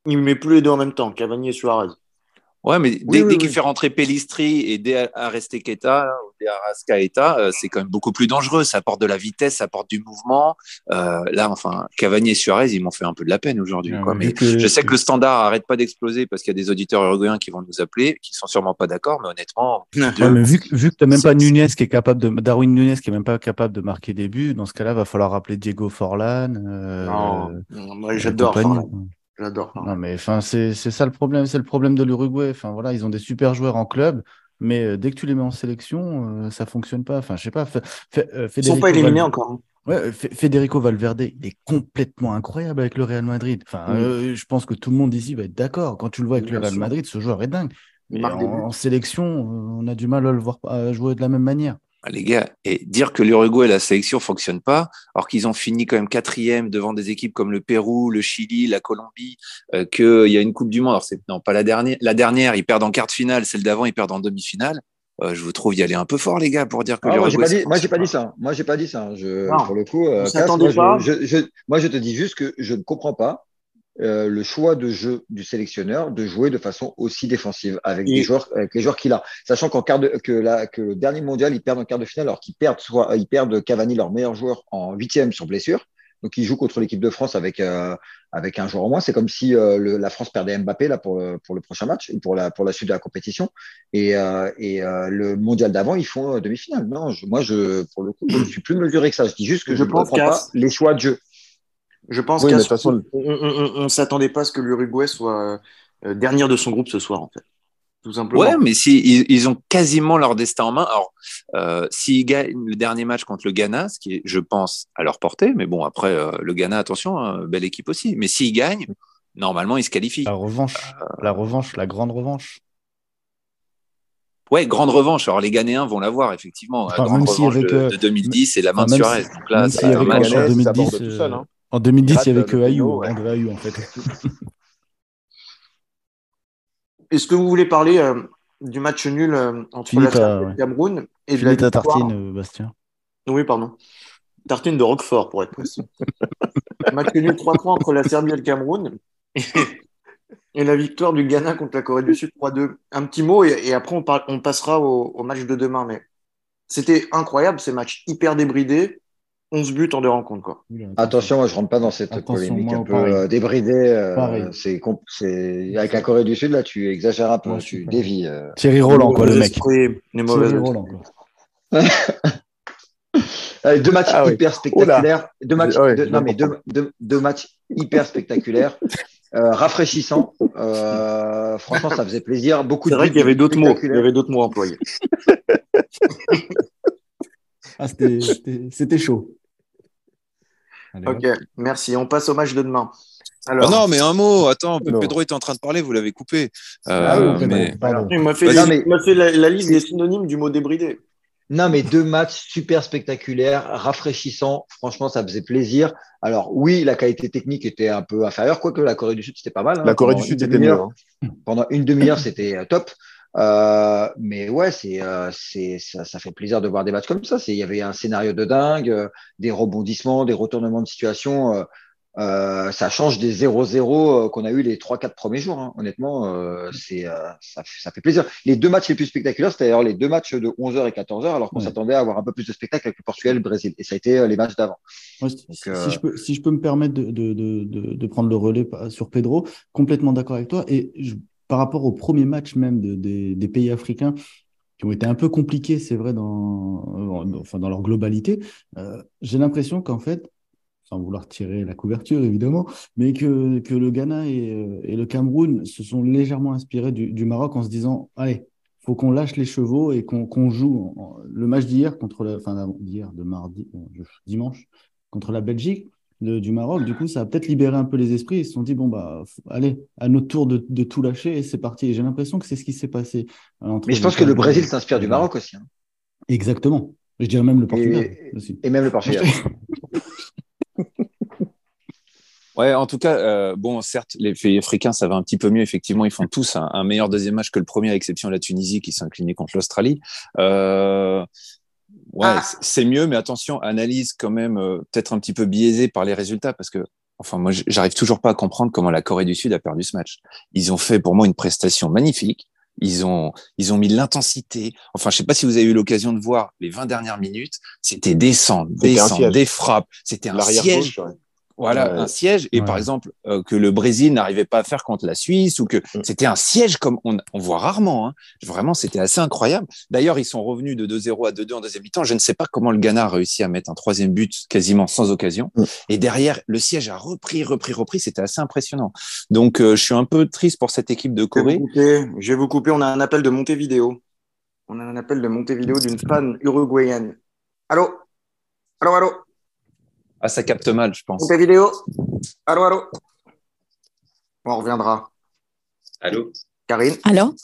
il met plus les deux en même temps, Cavani et Suarez. Ouais, mais dès, Oui, oui, dès qu'il oui. fait rentrer Pellistri et dès Arestequeta, là, ou dès Arrascaeta, euh, c'est quand même beaucoup plus dangereux. Ça apporte de la vitesse, ça apporte du mouvement. Euh, là, enfin, Cavani et Suarez, ils m'ont fait un peu de la peine aujourd'hui. Mais que- je sais que le standard arrête pas d'exploser parce qu'il y a des auditeurs uruguayens qui vont nous appeler, qui sont sûrement pas d'accord, mais honnêtement, Ouais, mais vu, que- vu que t'as même pas Nunez qui est capable de Darwin Nunez qui est même pas capable de marquer des buts, dans ce cas-là, va falloir rappeler Diego Forlan. Euh, Non, moi et j'adore. Forlan. J'adore. Non, mais enfin, c'est ça le problème, c'est le problème de l'Uruguay. Enfin, voilà, ils ont des super joueurs en club, mais euh, dès que tu les mets en sélection, euh, ça fonctionne pas. Enfin, je sais pas. Euh, Ils sont pas éliminés encore. hein. Ouais, Fe- Federico Valverde, il est complètement incroyable avec le Real Madrid. Enfin, Mm. euh, je pense que tout le monde ici va être d'accord. Quand tu le vois avec Bien le Real sûr. Madrid, ce joueur est dingue. Mais en, en sélection, on a du mal à le voir à jouer de la même manière. Les gars, et dire que l'Uruguay et la sélection fonctionnent pas, alors qu'ils ont fini quand même quatrième devant des équipes comme le Pérou, le Chili, la Colombie, euh, qu'il y a une Coupe du Monde. Alors c'est non pas la dernière, la dernière, ils perdent en quart de finale, celle d'avant, ils perdent en demi-finale. Euh, je vous trouve y aller un peu fort, les gars, pour dire que Ah, moi, j'ai l'Uruguay. pas dit, moi, j'ai pas dit ça. Moi, j'ai pas dit ça. Je, Non. pour le coup, euh, Cass, moi, pas. je, je, je- moi, je te dis juste que je ne comprends pas euh, le choix de jeu du sélectionneur de jouer de façon aussi défensive avec, des joueurs, avec les joueurs qu'il a. Sachant qu'en quart de, que, la, que le dernier mondial, ils perdent en quart de finale, alors qu'ils perdent, soit, ils perdent Cavani, leur meilleur joueur, en huitième sur blessure. Donc, ils jouent contre l'équipe de France avec, euh, avec un joueur en moins. C'est comme si euh, le- la France perdait Mbappé là, pour, le- pour le prochain match, pour la, pour la suite de la compétition. Et, euh, et euh, le mondial d'avant, ils font demi-finale. Non, je- moi, je, pour le coup, je suis plus mesuré que ça. Je dis juste que Je ne comprends pas les choix de jeu. Je pense Oui, qu'à mais de ce- toute façon- on ne s'attendait pas à ce que l'Uruguay soit euh, dernière de son groupe ce soir, en fait. Tout simplement. Ouais, mais si ils, ils ont quasiment leur destin en main. Alors, euh, s'ils gagnent le dernier match contre le Ghana, ce qui est, je pense, à leur portée, mais bon, après euh, le Ghana, attention, hein, belle équipe aussi. Mais s'ils gagnent, normalement, ils se qualifient. La revanche, la revanche, la grande revanche. Ouais, grande revanche. Alors les Ghanéens vont l'avoir effectivement. Enfin, la grande même si revanche avec, de, euh, de 2010 et la main de Suarez. si- Donc là, c'est si un match- en match. Ghanais, ça 2010, aborde tout seul, euh, hein. En 2010, il y rate avait que Ayou, péno, ouais. André Ayou en fait. Est-ce que vous voulez parler euh, du match nul euh, entre la et le Cameroun et de la victoire tartine, euh, Bastien. Oui, pardon. tartine de Roquefort, pour être précis. Match nul 3-3 entre la Serbie et le Cameroun. Et, la victoire du Ghana contre la Corée du Sud 3-2. Un petit mot, et, après, on, on passera au, au, match de demain. Mais c'était incroyable, ces matchs hyper débridés. 11 buts en deux rencontres. Quoi. Attention, moi, je ne rentre pas dans cette polémique un peu euh, débridée. Euh, c'est, avec la Corée du Sud, là, tu exagères un peu, tu dévis. Euh. Thierry Roland, quoi, le mec. Thierry Roland, quoi. deux matchs ah hyper spectaculaires. Deux matchs, deux, non, mais deux, deux, matchs hyper spectaculaires. Euh, rafraîchissants. Euh, franchement, ça faisait plaisir. Beaucoup C'est vrai qu'il y avait d'autres mots. Il y avait d'autres mots employés. ah, c'était chaud. ok, merci. On passe au match de demain. Alors... Oh non, mais un mot. Attends, Pedro était en train de parler, vous l'avez coupé. Euh, ah oui, mais... Il m'a fait, fait la, la, liste des synonymes du mot débridé. Non, mais deux matchs super spectaculaires, rafraîchissants. Franchement, ça faisait plaisir. Alors, oui, la qualité technique était un peu inférieure, quoique la Corée du Sud, c'était pas mal. Hein. La Corée du Sud, c'était mieux. Hein. Pendant une demi-heure, c'était euh, top. Euh, mais ouais, c'est, euh, c'est, ça, ça, fait plaisir de voir des matchs comme ça. Il y avait un scénario de dingue, euh, des rebondissements, des retournements de situation. Ça change des 0-0 euh, qu'on a eu les 3-4 premiers jours. Hein. Honnêtement, c'est, ça, ça, fait plaisir. Les deux matchs les plus spectaculaires, c'était d'ailleurs les deux matchs de 11h et 14h, alors qu'on s'attendait à avoir un peu plus de spectacle avec le Portugal et le Brésil. Et ça a été les matchs d'avant. Ouais, si, je peux, si je peux me permettre de, de, de, de prendre le relais sur Pedro, complètement d'accord avec toi. Et je, par rapport au premier match même des, pays africains, qui ont été un peu compliqués, c'est vrai, dans, enfin, dans leur globalité, euh, j'ai l'impression qu'en fait, sans vouloir tirer la couverture évidemment, mais que, que le Ghana et, euh, le Cameroun se sont légèrement inspirés du, Maroc en se disant allez, faut qu'on lâche les chevaux et qu'on joue le match d'hier contre la, d'hier, de mardi, dimanche contre la Belgique du Maroc. Du coup, ça a peut-être libéré un peu les esprits. Ils se sont dit bon bah allez, à notre tour de, de tout lâcher et c'est parti. J'ai l'impression que c'est ce qui s'est passé. Mais je pense que le Brésil s'inspire du Maroc aussi. Hein. Exactement. Je dirais même le Portugal et, aussi. Et même le Portugal. Ouais, en tout cas, euh, bon, certes, les pays africains, ça va un petit peu mieux. Effectivement, ils font tous un, meilleur deuxième match que le premier, à exception de la Tunisie qui s'est inclinée contre l'Australie. Euh, ouais, ah. c'est mieux, mais attention, analyse quand même euh, peut-être un petit peu biaisée par les résultats, parce que, enfin, moi, j'arrive toujours pas à comprendre comment la Corée du Sud a perdu ce match. Ils ont fait pour moi une prestation magnifique. Ils ont, ils ont mis l'intensité. Enfin, je sais pas si vous avez eu l'occasion de voir les 20 dernières minutes. C'était descendre, descendre, des frappes. C'était un siège. Voilà, un siège. Et par exemple, euh, que le Brésil n'arrivait pas à faire contre la Suisse ou que mm. c'était un siège comme on, on voit rarement. Hein. Vraiment, c'était assez incroyable. D'ailleurs, ils sont revenus de 2-0 à 2-2 en deuxième mi-temps. Je ne sais pas comment le Ghana a réussi à mettre un troisième but quasiment sans occasion. Mm. Et derrière, le siège a repris, repris, repris. C'était assez impressionnant. Donc, euh, je suis un peu triste pour cette équipe de Corée. Je vais vous couper. On a un appel de Montevideo. On a un appel de Montevideo d'une fan uruguayenne. Allô? Allô, allô? Ah, ça capte mal, je pense. Ta vidéo. Allô, allô. On reviendra. Allô? Karine? Allô?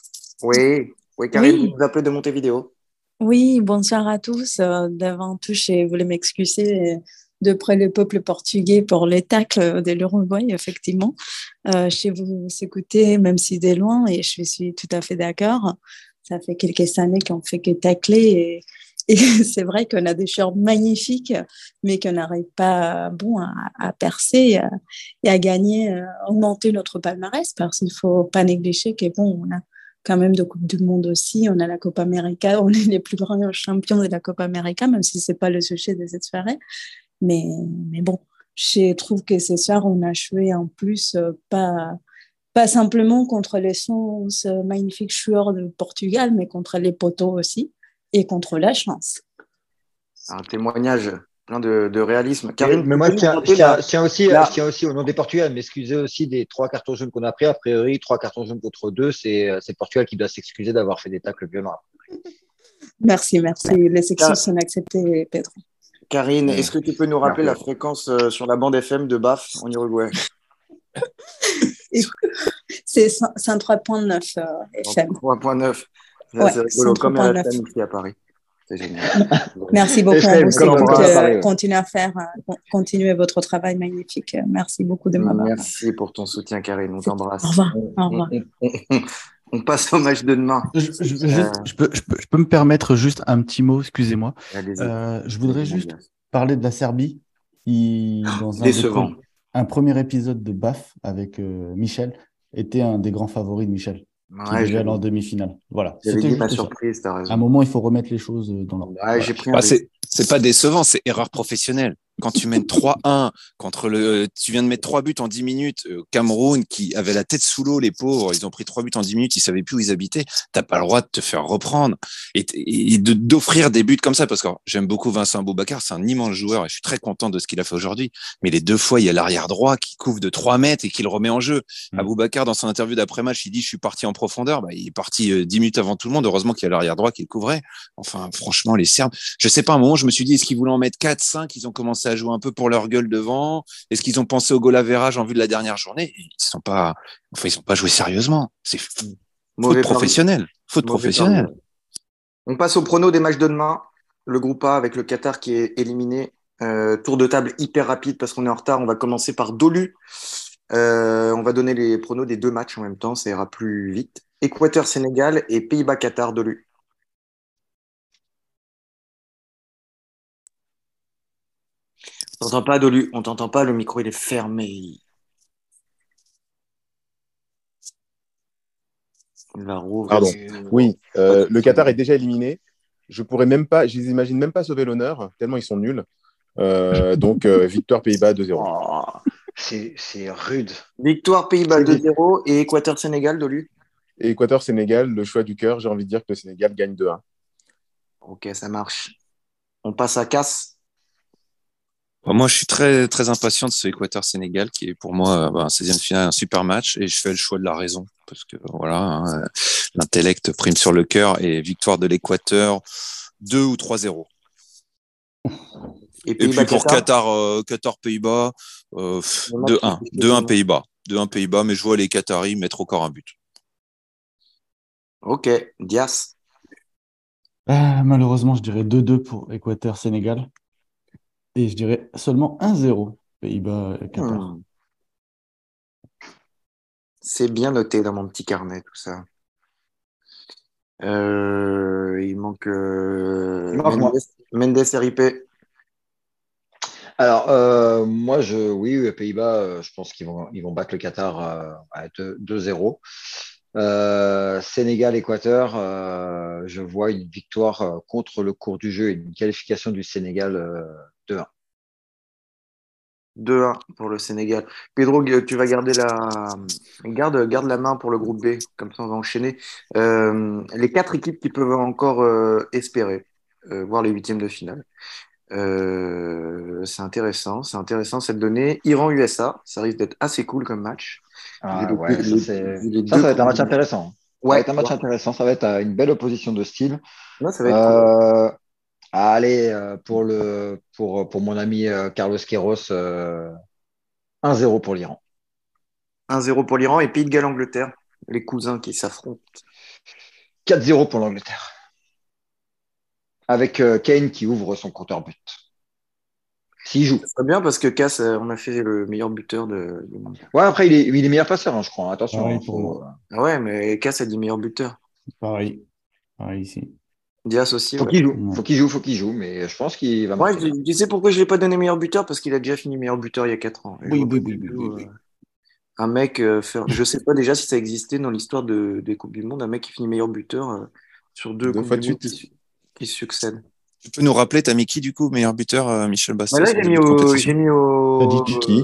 Oui. Oui, Karine, vous nous appelez de Montevideo. Oui, bonsoir à tous. Euh, d'avant tout, je voulais m'excuser de près le peuple portugais pour les tacles de l'Uruguay, effectivement. Euh, je sais vous écouter, même si de loin, et je suis tout à fait d'accord. Ça fait quelques années qu'on fait que tacler et et c'est vrai qu'on a des joueurs magnifiques, mais qu'on n'arrive pas bon, à, percer euh, et à gagner, euh, augmenter notre palmarès, parce qu'il ne faut pas négliger que bon, on a quand même de Coupe du Monde aussi, on a la Copa América, on est les plus grands champions de la Copa América, même si ce n'est pas le sujet de cette soirée. Mais, mais bon, je trouve que ce soir, on a joué en plus euh, pas pas simplement contre les 11 magnifiques joueurs de Portugal, mais contre les poteaux aussi et contre la chance. Un témoignage plein de, réalisme. Karine, mais moi, je tiens, aussi, je tiens aussi au nom des Portugais m'excuser aussi des trois cartons jaunes qu'on a pris. A priori, trois cartons jaunes contre deux, c'est le Portugal qui doit s'excuser d'avoir fait des tacles violents. Merci, merci. Les excuses sont acceptées, Pedro. Karine, est-ce que tu peux nous rappeler la fréquence euh, sur la bande FM de BAF en Uruguay? C'est 103.9 euh, FM. 3.9. Ouais, c'est rigolo, comme la ici à Paris. C'est génial. Merci beaucoup. On vous euh, continuez à faire, euh, continuez votre travail magnifique. Merci beaucoup de m'avoir. Merci pour ton soutien, Karine. On t'embrasse. Au revoir. Au revoir. On, passe au match de demain. Je, je, euh... je, peux, je, peux, je, peux, me permettre juste un petit mot, excusez-moi. Euh, je voudrais juste parler de la Serbie. Il, dans un, Décevant. des- un premier épisode de BAF avec euh, Michel était un des grands favoris de Michel, Ouais, aller en demi-finale. Voilà. C'était ma surprise, t'as À un raison. moment, il faut remettre les choses euh, dans l'ordre. Ouais, j'ai pris un Bah, c'est pas décevant, c'est erreur professionnelle. Quand tu mènes 3-1 contre le, tu viens de mettre trois buts en 10 minutes, euh, Cameroun qui avait la tête sous l'eau, les pauvres, ils ont pris trois buts en 10 minutes, ils savaient plus où ils habitaient. T'as pas le droit de te faire reprendre et, et de- d'offrir des buts comme ça parce que j'aime beaucoup Vincent Boubacar, c'est un immense joueur et je suis très content de ce qu'il a fait aujourd'hui. Mais les deux fois, il y a l'arrière droit qui couvre de 3 mètres et qui le remet en jeu. Mm. Aboubacar, dans son interview d'après-match, il dit, je suis parti en profondeur. Bah, il est parti euh, 10 minutes avant tout le monde. Heureusement qu'il y a l'arrière droit qui le couvrait. Enfin, franchement, les Serbes, je sais pas, à un moment, je me suis dit, est-ce qu'ils voulaient en mettre 4, 5? Ils ont commencé à jouer un peu pour leur gueule devant. Est-ce qu'ils ont pensé au goal average en vue de la dernière journée? Ils sont pas, enfin, ils sont pas joués sérieusement. C'est f- Mauvais faute professionnelle. Faute professionnelle. On passe au prono des matchs de demain. Le groupe A avec le Qatar qui est éliminé. Euh, tour de table hyper rapide parce qu'on est en retard. On va commencer par Dolu. Euh, on va donner les pronos des deux matchs en même temps. Ça ira plus vite. Équateur-Sénégal et Pays-Bas-Qatar Dolu. T'entend pas, Dolu. On t'entend pas. Le micro, il est fermé. Il va rouvrir. Pardon. Oui, euh, le Qatar est déjà éliminé. Je pourrais même pas, je les imagine même pas sauver l'honneur, tellement ils sont nuls. Euh, donc, euh, victoire Pays-Bas 2-0. Oh, c'est rude. Victoire Pays-Bas C'est dit. 2-0 et Équateur-Sénégal, Dolu. Équateur-Sénégal, le choix du cœur, j'ai envie de dire que le Sénégal gagne 2-1. Ok, ça marche. On passe à Casse. Bah, Moi, je suis très, très impatient de ce Équateur-Sénégal qui est pour moi, euh, bah, un 16e de finale, un super match et je fais le choix de la raison parce que voilà, hein, euh, l'intellect prime sur le cœur et victoire de l'Équateur 2 ou 3-0. Et Et puis pour. Qatar, euh, Qatar Pays-Bas, euh, pff, Le match 2-1, qui fait 2-1 gagner. Pays-Bas, 2-1 Pays-Bas, mais je vois les Qataris mettre encore un but. Ok, Dias. Malheureusement, je dirais 2-2 pour Équateur-Sénégal. Et je dirais seulement 1-0 Pays-Bas-Qatar. Hmm. C'est bien noté dans mon petit carnet, tout ça. Euh, il manque euh. Mendes, Mendes RIP. Alors, euh, moi, je, oui, les Pays-Bas, euh, je pense qu'ils vont, ils vont battre le Qatar euh, à 2 2-0. Euh, Sénégal-Équateur, euh, je vois une victoire euh, contre le cours du jeu et une qualification du Sénégal euh, 2-1. 2-1 pour le Sénégal. Pedro, tu vas garder la... Garde, garde la main pour le groupe B, comme ça on va enchaîner. Euh, les quatre équipes qui peuvent encore euh, espérer euh, voir les huitièmes de finale. Euh, c'est intéressant, c'est intéressant cette donnée. Iran-USA, ça risque d'être assez cool comme match. Ah, les- ouais, les- ça, les ça, deux ça va être un match intéressant. Ça va Ouais, être un match ouais. intéressant. Ça va être euh, une belle opposition de style. Ouais, ça va être cool. Euh, allez, euh, pour, le, pour, pour mon ami euh, Carlos Queiroz, euh, 1-0 pour l'Iran. 1-0 pour l'Iran et Pays de Galles-Angleterre, les cousins qui s'affrontent. 4-0 pour l'Angleterre. Avec euh, Kane qui ouvre son compteur but. S'il joue. C'est bien parce que Cass, euh, on a fait le meilleur buteur de. Ouais, après, il est, il est meilleur passeur, hein, je crois. Attention. Pareil hein, pour. Ah ouais, mais Cass a dit meilleur buteur. Pareil. Pareil ici. Dias aussi. Faut ouais. qu'il joue, Ouais. faut qu'il joue, faut qu'il joue, mais je pense qu'il va Ouais, marquer. tu, tu sais pourquoi je l'ai pas donné meilleur buteur Parce qu'il a déjà fini meilleur buteur il y a 4 ans. Je Oui, oui, oui, oui, tout, oui, oui. euh, Un mec euh, faire. Je sais pas déjà si ça existait dans l'histoire de, des Coupes du Monde, un mec qui finit meilleur buteur euh, sur deux, Deux Coupes du de Monde qui, qui succèdent. Tu peux nous rappeler, t'as mis qui du coup, meilleur buteur, euh, Michel Bastos Bah là, j'ai mis au. J'ai mis au. Tadic. Qui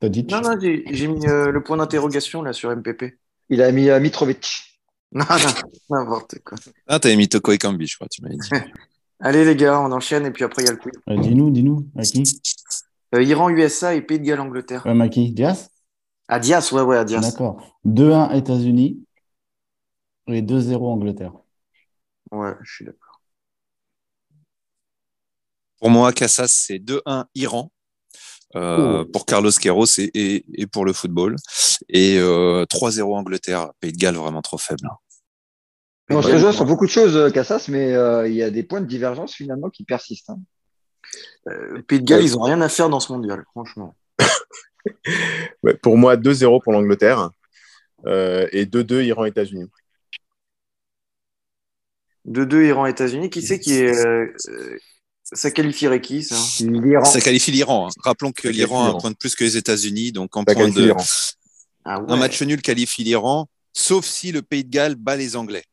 Tadic. Non, non, j'ai j'ai mis euh, le point d'interrogation là sur MPP. Il a mis euh, Mitrovic. Non, non, n'importe quoi. Ah, t'avais mis Toko Ekambi, je crois, tu m'avais dit. Allez les gars, on enchaîne et puis après il y a le quiz. Euh, dis-nous, dis-nous. À qui Euh, Iran, USA et Pays de Galles, Angleterre. euh, à qui Diaz À Dias, ouais, ouais, à Dias. D'accord. 2-1 États-Unis et 2-0 Angleterre. Ouais, je suis d'accord. Pour moi, Cassas, c'est 2-1 Iran. Euh, Pour Carlos Queiroz et, et, et pour le football. Et euh, 3-0 Angleterre. Pays de Galles vraiment trop faible. On se rejoint sur beaucoup de choses, euh, Cassas, mais euh, il y a des points de divergence finalement qui persistent. hein. Euh, Pays de Galles, ils ont rien à faire dans ce mondial, franchement. Ouais, pour moi, 2-0 pour l'Angleterre euh, et 2-2 Iran-États-Unis. 2-2 Iran-États-Unis. Qui c'est qui est. euh, euh, Ça qualifierait qui, ça? L'Iran. Ça qualifie l'Iran. hein. Rappelons que l'Iran a un point de plus que les États-Unis, donc en Ça point de l'Iran. Ah ouais. un match nul qualifie l'Iran, sauf si le Pays de Galles bat les Anglais.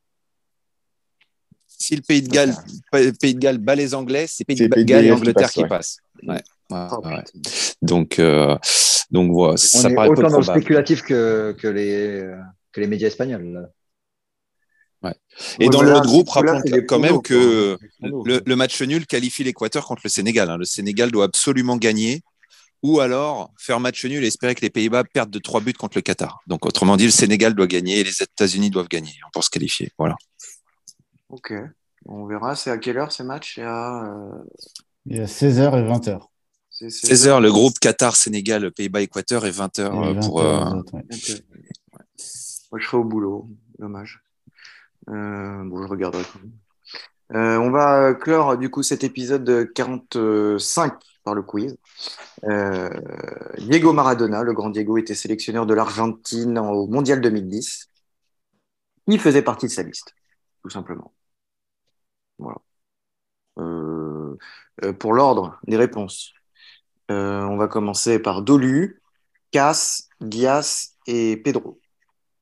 Si le Pays de Galles, le Pays de Galles bat les Anglais, c'est Pays Pays de Galles et Angleterre qui passent. Ouais. Ouais, Oh, ouais. putain. Donc, euh, donc voilà, On ça est paraît peu autant dans le spéculatif que, que, les, que les médias espagnols. là. Et Ouais, dans l'autre groupe, rappelons quand même que le, le match nul qualifie l'Équateur contre le Sénégal. hein. Le Sénégal doit absolument gagner ou alors faire match nul et espérer que les Pays-Bas perdent de trois buts contre le Qatar. Donc, autrement dit, le Sénégal doit gagner et les États-Unis doivent gagner pour se qualifier. Voilà. Ok. On verra. C'est à quelle heure ces matchs? À euh, Il y a 16h et 20h. c'est- c'est- 16h, le groupe Qatar, Sénégal, Pays-Bas, Équateur et 20h Et pour. 20h, euh, autres, ouais. Moi, je serai au boulot. Dommage. Euh, je regarderai. Euh, on va clore du coup cet épisode 45 par le quiz. Euh, Diego Maradona, le grand Diego, était sélectionneur de l'Argentine au Mondial 2010. Il faisait partie de sa liste, tout simplement. Voilà. Euh, euh, pour l'ordre des réponses, euh, on va commencer par Dolu, Cass, Dias et Pedro.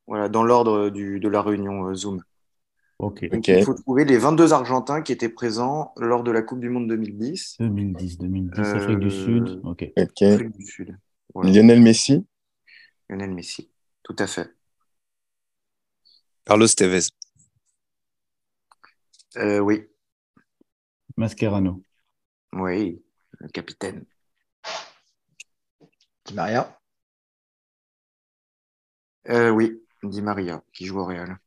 Voilà, dans l'ordre de la réunion euh, Zoom. Donc, il faut trouver les 22 Argentins qui étaient présents lors de la Coupe du Monde 2010. 2010, 2010, Euh, Afrique du Sud. Ok. Ok. Afrique du Sud. Voilà. Lionel Messi? Lionel Messi. Tout à fait. Carlos Tevez. Euh, oui, Mascherano. oui, le capitaine. Di Maria? Euh, oui, Di Maria, qui joue au Real.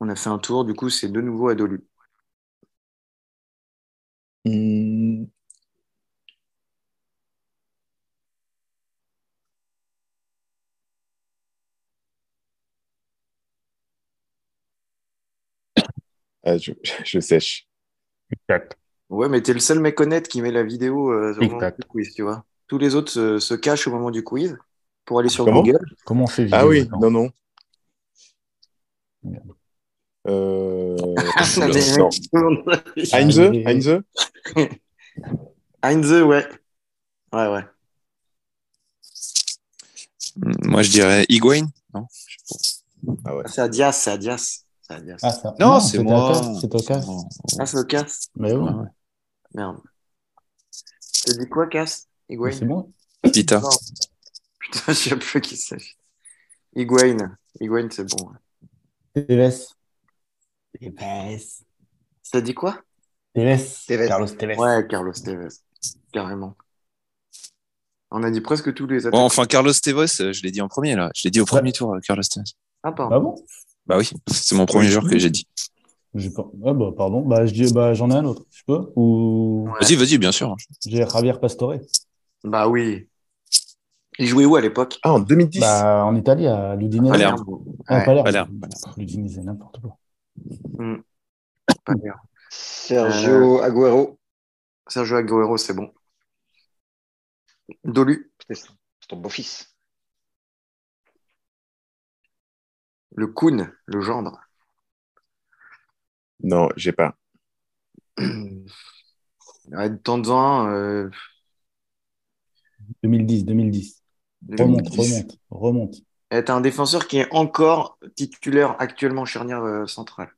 On a fait un tour, du coup, c'est de nouveau à Dolu. Hmm. Ah, je, je sèche. Ouais, mais t'es le seul mec honnête qui met la vidéo euh, au moment du quiz, tu vois. Tous les autres se, se cachent au moment du quiz pour aller sur Comment Google. Comment on fait Ah oui, non, non. Merde. Euh... Non. demandent- Heinze. Heinze Heinze, ouais. Ouais, ouais. Moi, je dirais Higuain. Non? Ah ouais. C'est à Dias, c'est à Dias. C'est à Dias. Ah, ça. Non, c'est c'était moi. Ocas, C'est Ocas. Ah, c'est au Cass. Mais oui, Ouais. Merde. T'as dit quoi, Cass Higuain? C'est bon. Non. Pita. Putain, je sais plus qui c'est. Higuain. Higuain, c'est bon. ouais. Tevez. Tevez. T'as dit quoi? Tevez. Tevez. Carlos Tevez. Ouais, Carlos Tevez. Carrément. On a dit presque tous les Bon, attaquants. enfin, Carlos Tevez, euh, je l'ai dit en premier, là. Je l'ai dit au premier tour, euh, Carlos Tevez. Ah, pardon. Ah bon? Bah oui, c'est mon premier jour que j'ai dit. Ah bah pardon. Bah je dis bah j'en ai un autre. Je peux Ou Ouais. Vas-y, vas-y, bien sûr. j'ai Javier Pastore. Bah oui. Il jouait où à l'époque? Ah, en 2010 Bah en Italie à l'Udinese. Palerme. Ah, Ouais. Palerme. Palerme, L'Udinese, n'importe quoi. Hmm. Sergio Agüero. Sergio Aguero, c'est bon. Dolu, C'est ton beau-fils. le Kun, le gendre. Non, j'ai pas. Ouais, de temps en temps, euh, 2010, 2010. Remonte, 2010. remonte, remonte. Est un défenseur qui est encore titulaire actuellement charnière euh, centrale.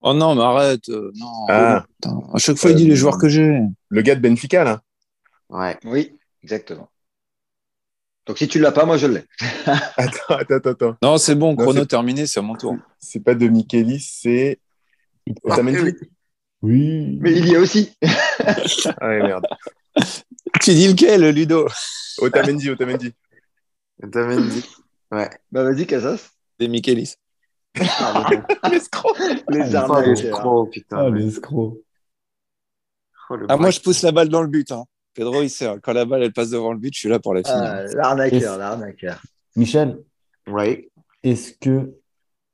Oh non, mais arrête. euh, non. Ah, Putain, à chaque fois, il dit les joueurs que j'ai. le gars de Benfica, là Ouais. Oui, exactement. Donc si tu l'as pas, moi je l'ai. Attends, attends, attends. Non, c'est bon, chrono c'est- terminé, c'est à mon tour. C'est pas de Michelis, c'est Otamendi. Oui. Mais il y a aussi. Ah ouais, merde. Tu dis lequel, Ludo? Otamendi, Otamendi. Otamendi. Ouais. Bah vas-y, Casas. C'est Michelis. Ah, le- L'escroc. Les Oh, arnaques. l'escroc, putain. Ah, l'escroc. Oh, le Ah, moi, je pousse la balle dans le but. Hein. Pedro, il sert. Quand la balle, elle passe devant le but, je suis là pour la finir. Ah, l'arnaqueur, l'arnaqueur. Michel, Ouais. est-ce que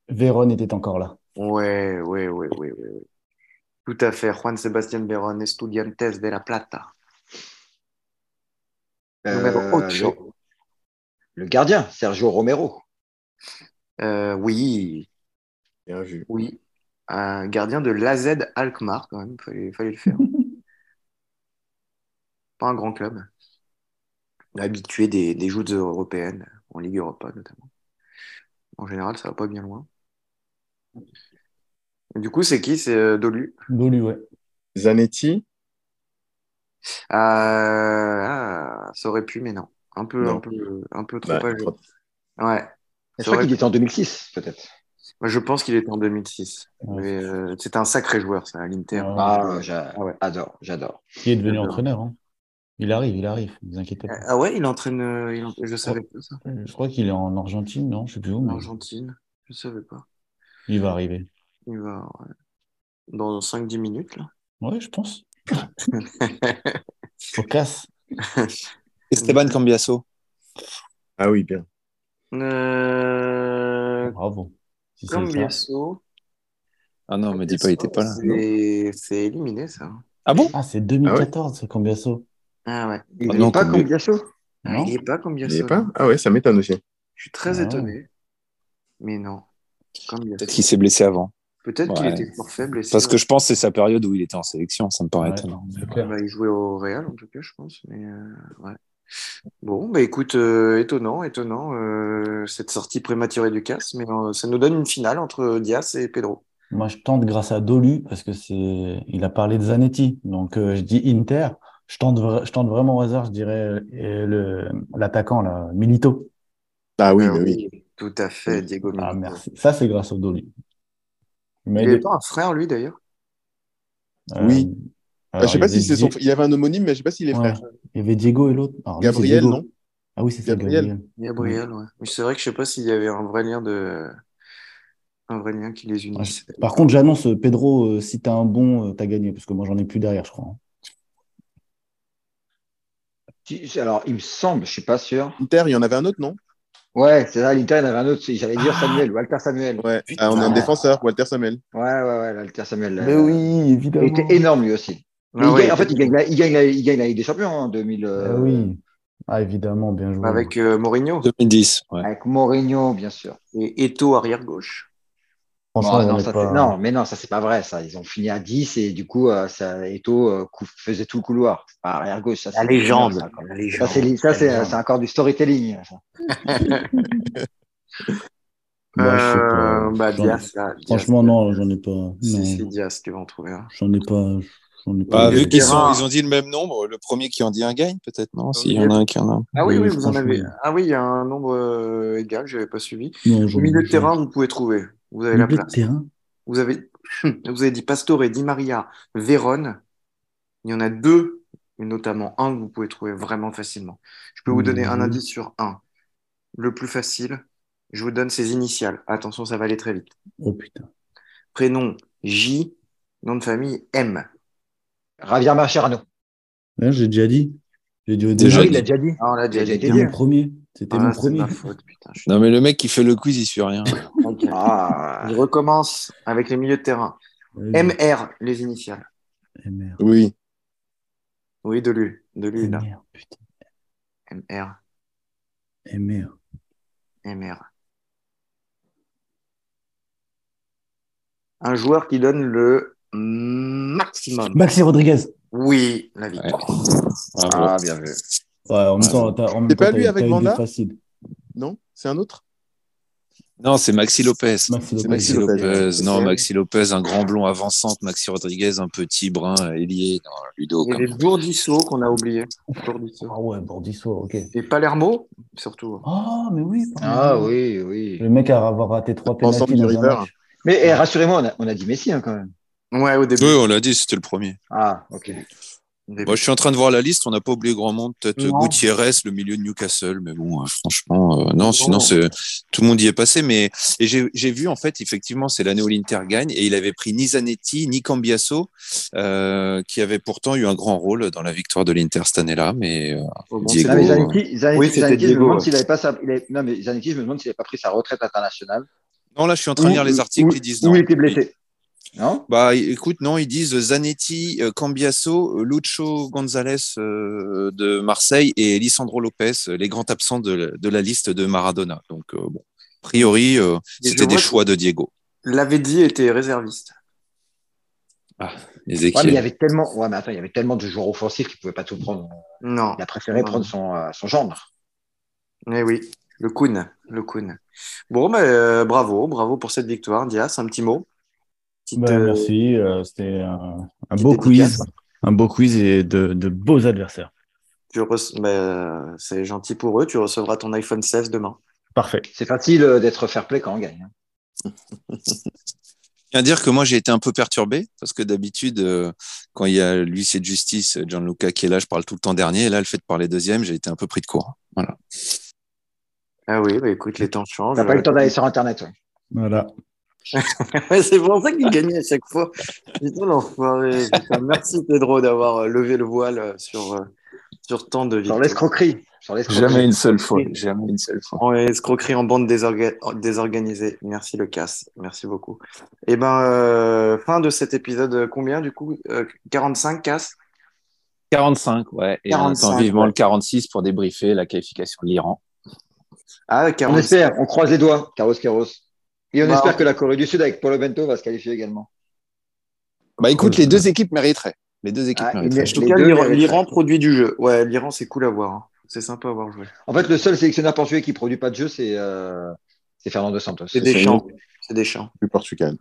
Véron était encore là? Ouais, ouais, ouais, ouais, ouais, ouais. Tout à fait. Juan Sebastián Verón, Estudiantes de la Plata. Numéro Euh, 8. Le, gardien, Sergio Romero. Euh, oui, Bien vu. oui. un gardien de l'AZ Alkmaar, quand même. Fallait, fallait le faire. Pas un grand club. Habitué des, des joutes européennes, en Ligue Europa notamment. En général, ça va pas bien loin. Du coup, c'est qui? C'est euh, Dolu. Dolu, ouais. Zanetti? Euh, ah, ça aurait pu, mais non. Un peu, Non. un peu, un peu trop Bah, âgé. Ouais. Je Ça crois qu'il était en 2006, peut-être. Moi, je pense qu'il était en 2006. Ouais. Mais, euh, c'est un sacré joueur, ça, à l'Inter. Ah, Ah ouais. j'adore, j'adore. Qui est devenu entraîneur. hein. Il arrive, il arrive. Ne vous inquiétez pas. Ah ouais, il entraîne. euh, il en- Je savais pas ça. Je crois qu'il est en Argentine, non? Je sais plus où, En mais Argentine. Je savais pas. il va arriver. Il va. ouais. Dans 5-10 minutes, là. Ouais, je pense. Faut casse. Esteban Cambiasso. Ah oui, bien. Euh... Bravo. Si. Cambiasso. Ah non, me dis pas, il était pas là. C'est éliminé, ça. Ah bon? Ah, c'est 2014, c'est Cambiasso. Ah ouais. Il Ah n'est non, pas Cambiasso Ah, Non. il est pas Il Cambiasso. est pas? Ah ouais, ça m'étonne aussi. Je suis très Ah. étonné. Mais non. Peut-être qu'il s'est blessé avant. Peut-être qu'il Ouais. était forfait, blessé. Parce que je pense que c'est sa période où il était en sélection, ça me paraît Ouais, étonnant. Bah, il jouait au Real, en tout cas, je pense. Mais euh, ouais. Bon, bah écoute, euh, étonnant, étonnant, euh, cette sortie prématurée du CAS, mais euh, ça nous donne une finale entre Diaz et Pedro. Moi, je tente grâce à Dolu parce que c'est, il a parlé de Zanetti. Donc, euh, je dis Inter. Je tente, vra- je tente vraiment au hasard, je dirais le, l'attaquant, là, Milito. Ah oui, Ah oui. Tout à fait, Diego Ah, Milito. merci. Ça, c'est grâce au Dolu. Mais Il il avait est- pas un frère, lui, d'ailleurs? Euh, Oui. Ah, alors, je sais il pas y si avait c'est son... Il y avait un homonyme, mais je sais pas s'il est Ouais. frère. Il y avait Diego et l'autre. C'est Gabriel, non Ah oui, c'est ça, Gabriel. Gabriel. Ouais. Mais c'est vrai que je sais pas s'il y avait un vrai lien de. Un vrai lien qui les Ouais, unisse. je- Par contre, j'annonce, euh, Pedro, euh, si t'as un bon, euh, t'as gagné, parce que moi, j'en ai plus derrière, je crois. hein. Alors, il me semble, je suis pas sûr. Inter, il y en avait un autre, non? Ouais, c'est ça, l'Inter, il y en avait un autre, j'allais dire Samuel, Walter Samuel. Ouais. Ah, on a un défenseur, Walter Samuel. Ouais, ouais, ouais, l'Alter Samuel. Mais euh, oui, évidemment. Il était énorme lui aussi. Ah il ouais, gagne- en fait, il gagne, la, il, gagne la, il gagne la Ligue des Champions en 2000. Ah euh, oui. Ah, évidemment, bien joué. Avec euh, Mourinho 2010, ouais. Avec Mourinho, bien sûr. et Eto arrière-gauche. Franchement, Non, on non, ça, pas- non, mais non, ça c'est pas vrai. Ça, ils ont fini à 10 et du coup, euh, ça, Eto euh, cou- faisait tout le couloir. Pas arrière gauche. Ça, La c'est- légende. Ça. La Ça, légende. c'est ça, La c'est légende. c'est encore du storytelling. ça. Bah, Euh, pas. bah, là. Franchement, non, j'en ai pas. Si, si, Diaz, tu vas en trouver un. j'en ai pas. Bah, pas. vu qu'ils ils ont dit le même nombre, le premier qui en dit un gagne, peut-être, non? S'il y en a un qui en a. Ah oui, Oui, oui, vous en avez. Ah oui, il y a un nombre euh, égal, je n'avais pas suivi. Non, Au milieu de terrain, vous pouvez trouver. Vous avez la Milieu de place. terrain? Vous avez, vous avez dit Pastore, Di Maria, Vérone. Il y en a deux, mais notamment un que vous pouvez trouver vraiment facilement. Je peux vous donner un indice sur un. Le plus facile, je vous donne ses initiales. Attention, ça va aller très vite. Oh putain. Prénom J, nom de famille M. Javier Mascherano. Ouais, j'ai déjà dit. J'ai dit au Déjà il a déjà dit. Ah, on l'a Il a déjà déjà dit. mon premier. C'était Ah, mon c'est premier. ma faute, putain. suis- Non, mais le mec qui fait le quiz, il suit rien. Ah, Je recommence avec les milieux de terrain. MR, les initiales. MR. Oui. Oui, de lui. De lui, là. Putain. MR. MR. MR. Un joueur qui donne le maximum. Maxi Rodriguez. Oui, la victoire. Bravo. ah, bien vu. Ouais, en même temps, t'as- en même C'est temps, pas lui avec faciles. Non C'est un autre Non, c'est Maxi Lopez. Maxi Lopez. Maxi Lopez. Lopez. Non. Maxi Lopez, un grand blond avançante. Maxi Rodriguez, un petit brun ailier. Non, Ludo, Il y comme- avait Bourdisso qu'on a oublié. Bourdisso. Ah ouais, Bordisso, ok. Et Palermo, surtout. Ah, mais oui. Ah oui, oui. Le mec a avoir raté trois match. Mais eh, rassurez-moi, on a, on a dit Messi hein, quand même. Ouais, au début. Oui, on l'a dit, c'était le premier. Ah, ok. Moi, je suis en train de voir la liste. On n'a pas oublié grand monde. Peut-être. Gutiérrez, le milieu de Newcastle. Mais bon, euh, franchement, euh, non, sinon, tout le monde y est passé. Mais, et j'ai, vu, en fait, effectivement, c'est l'année où l'Inter gagne. Et il avait pris ni Zanetti, ni Cambiasso, euh, qui avait pourtant eu un grand rôle dans la victoire de l'Inter cette année-là. Mais, euh, bon Diego. Non, mais c'est- Zanetti, Zanetti, Oui, c'était Zanetti, je me Diego, demande ouais. s'il avait pas sa... il avait- Non, mais Zanetti, je me demande s'il n'avait pas pris sa retraite internationale. non, là, je suis en train de lire les articles Où- qui disent Où non. il était blessé. Non? Bah, écoute, non, ils disent Zanetti, euh, Cambiasso, euh, Lucho González euh, de Marseille et Lisandro Lopez, les grands absents de, de la liste de Maradona. Donc, euh, bon, a priori, euh, c'était des choix de Diego. L'avait dit était réserviste. Ah, Ouais, mais il y avait tellement, ouais, mais attends, il y avait tellement de joueurs offensifs qu'il pouvait pas tout prendre. Non. Il a préféré Non. prendre son, euh, son gendre. Eh oui, le Kun, le Kun. Bon, mais euh, bravo, bravo pour cette victoire, Dias. Un petit mot? Petite, Bah, euh, merci. euh, C'était un, beau dédicace. quiz. Un beau quiz et de, de beaux adversaires. bah, euh, c'est gentil pour eux. Tu recevras ton iPhone 16 demain. Parfait. C'est facile d'être fair play quand on gagne. hein. Je tiens à dire que moi, j'ai été un peu perturbé parce que d'habitude, euh, quand il y a lui, c'est de justice, Gianluca qui est là, je parle tout le temps dernier. Et là, le fait de parler deuxième, j'ai été un peu pris de court. Voilà. Ah oui, bah, écoute, les temps changent. T'as pas eu le temps d'aller sur Internet. ouais. Voilà. Ouais, c'est pour ça qu'il gagnait à chaque fois. Putain, l'enfoiré. Putain, merci Pedro d'avoir euh, levé le voile euh, sur, euh, sur tant de victoires. l'escroquerie. Jamais une seule fois. Jamais une seule fois. En escroquerie en bande désorga- désorganisée. Merci le casse. Merci beaucoup. Et ben, euh, fin de cet épisode. Combien du coup Euh, 45 casse? 45, ouais. Et on 45, attend vivement ouais. le 46 pour débriefer la qualification de l'Iran. Ah, On 45. espère, on croise les doigts, Carlos Queiroz. Et on Bah, espère que la Corée du Sud avec Paulo Bento va se qualifier également. Bah écoute, les deux équipes mériteraient. Les deux équipes Ah, mériteraient. En tout cas, l'Iran- produit du jeu. Ouais, l'Iran, c'est cool à voir. hein. C'est sympa à voir jouer. En fait, le seul sélectionneur portugais qui produit pas de jeu, c'est euh, c'est Fernando Santos. C'est des champs. C'est des champs. Du Portugal.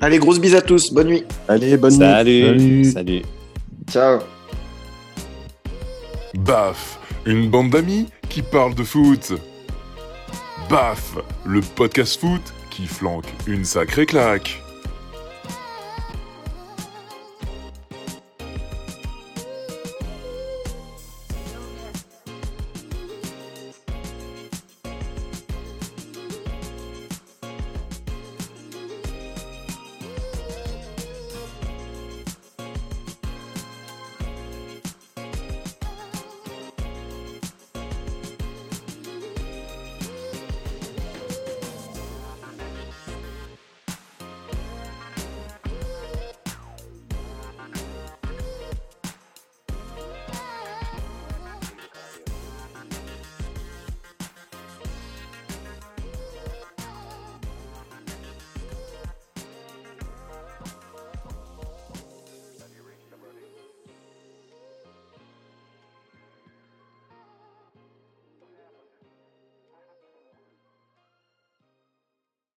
Allez, grosse bise à tous. Bonne nuit. Allez, bonne nuit. Salut. Salut. Salut. Ciao. Baf, une bande d'amis qui parle de foot. Baf, le podcast foot qui flanque une sacrée claque.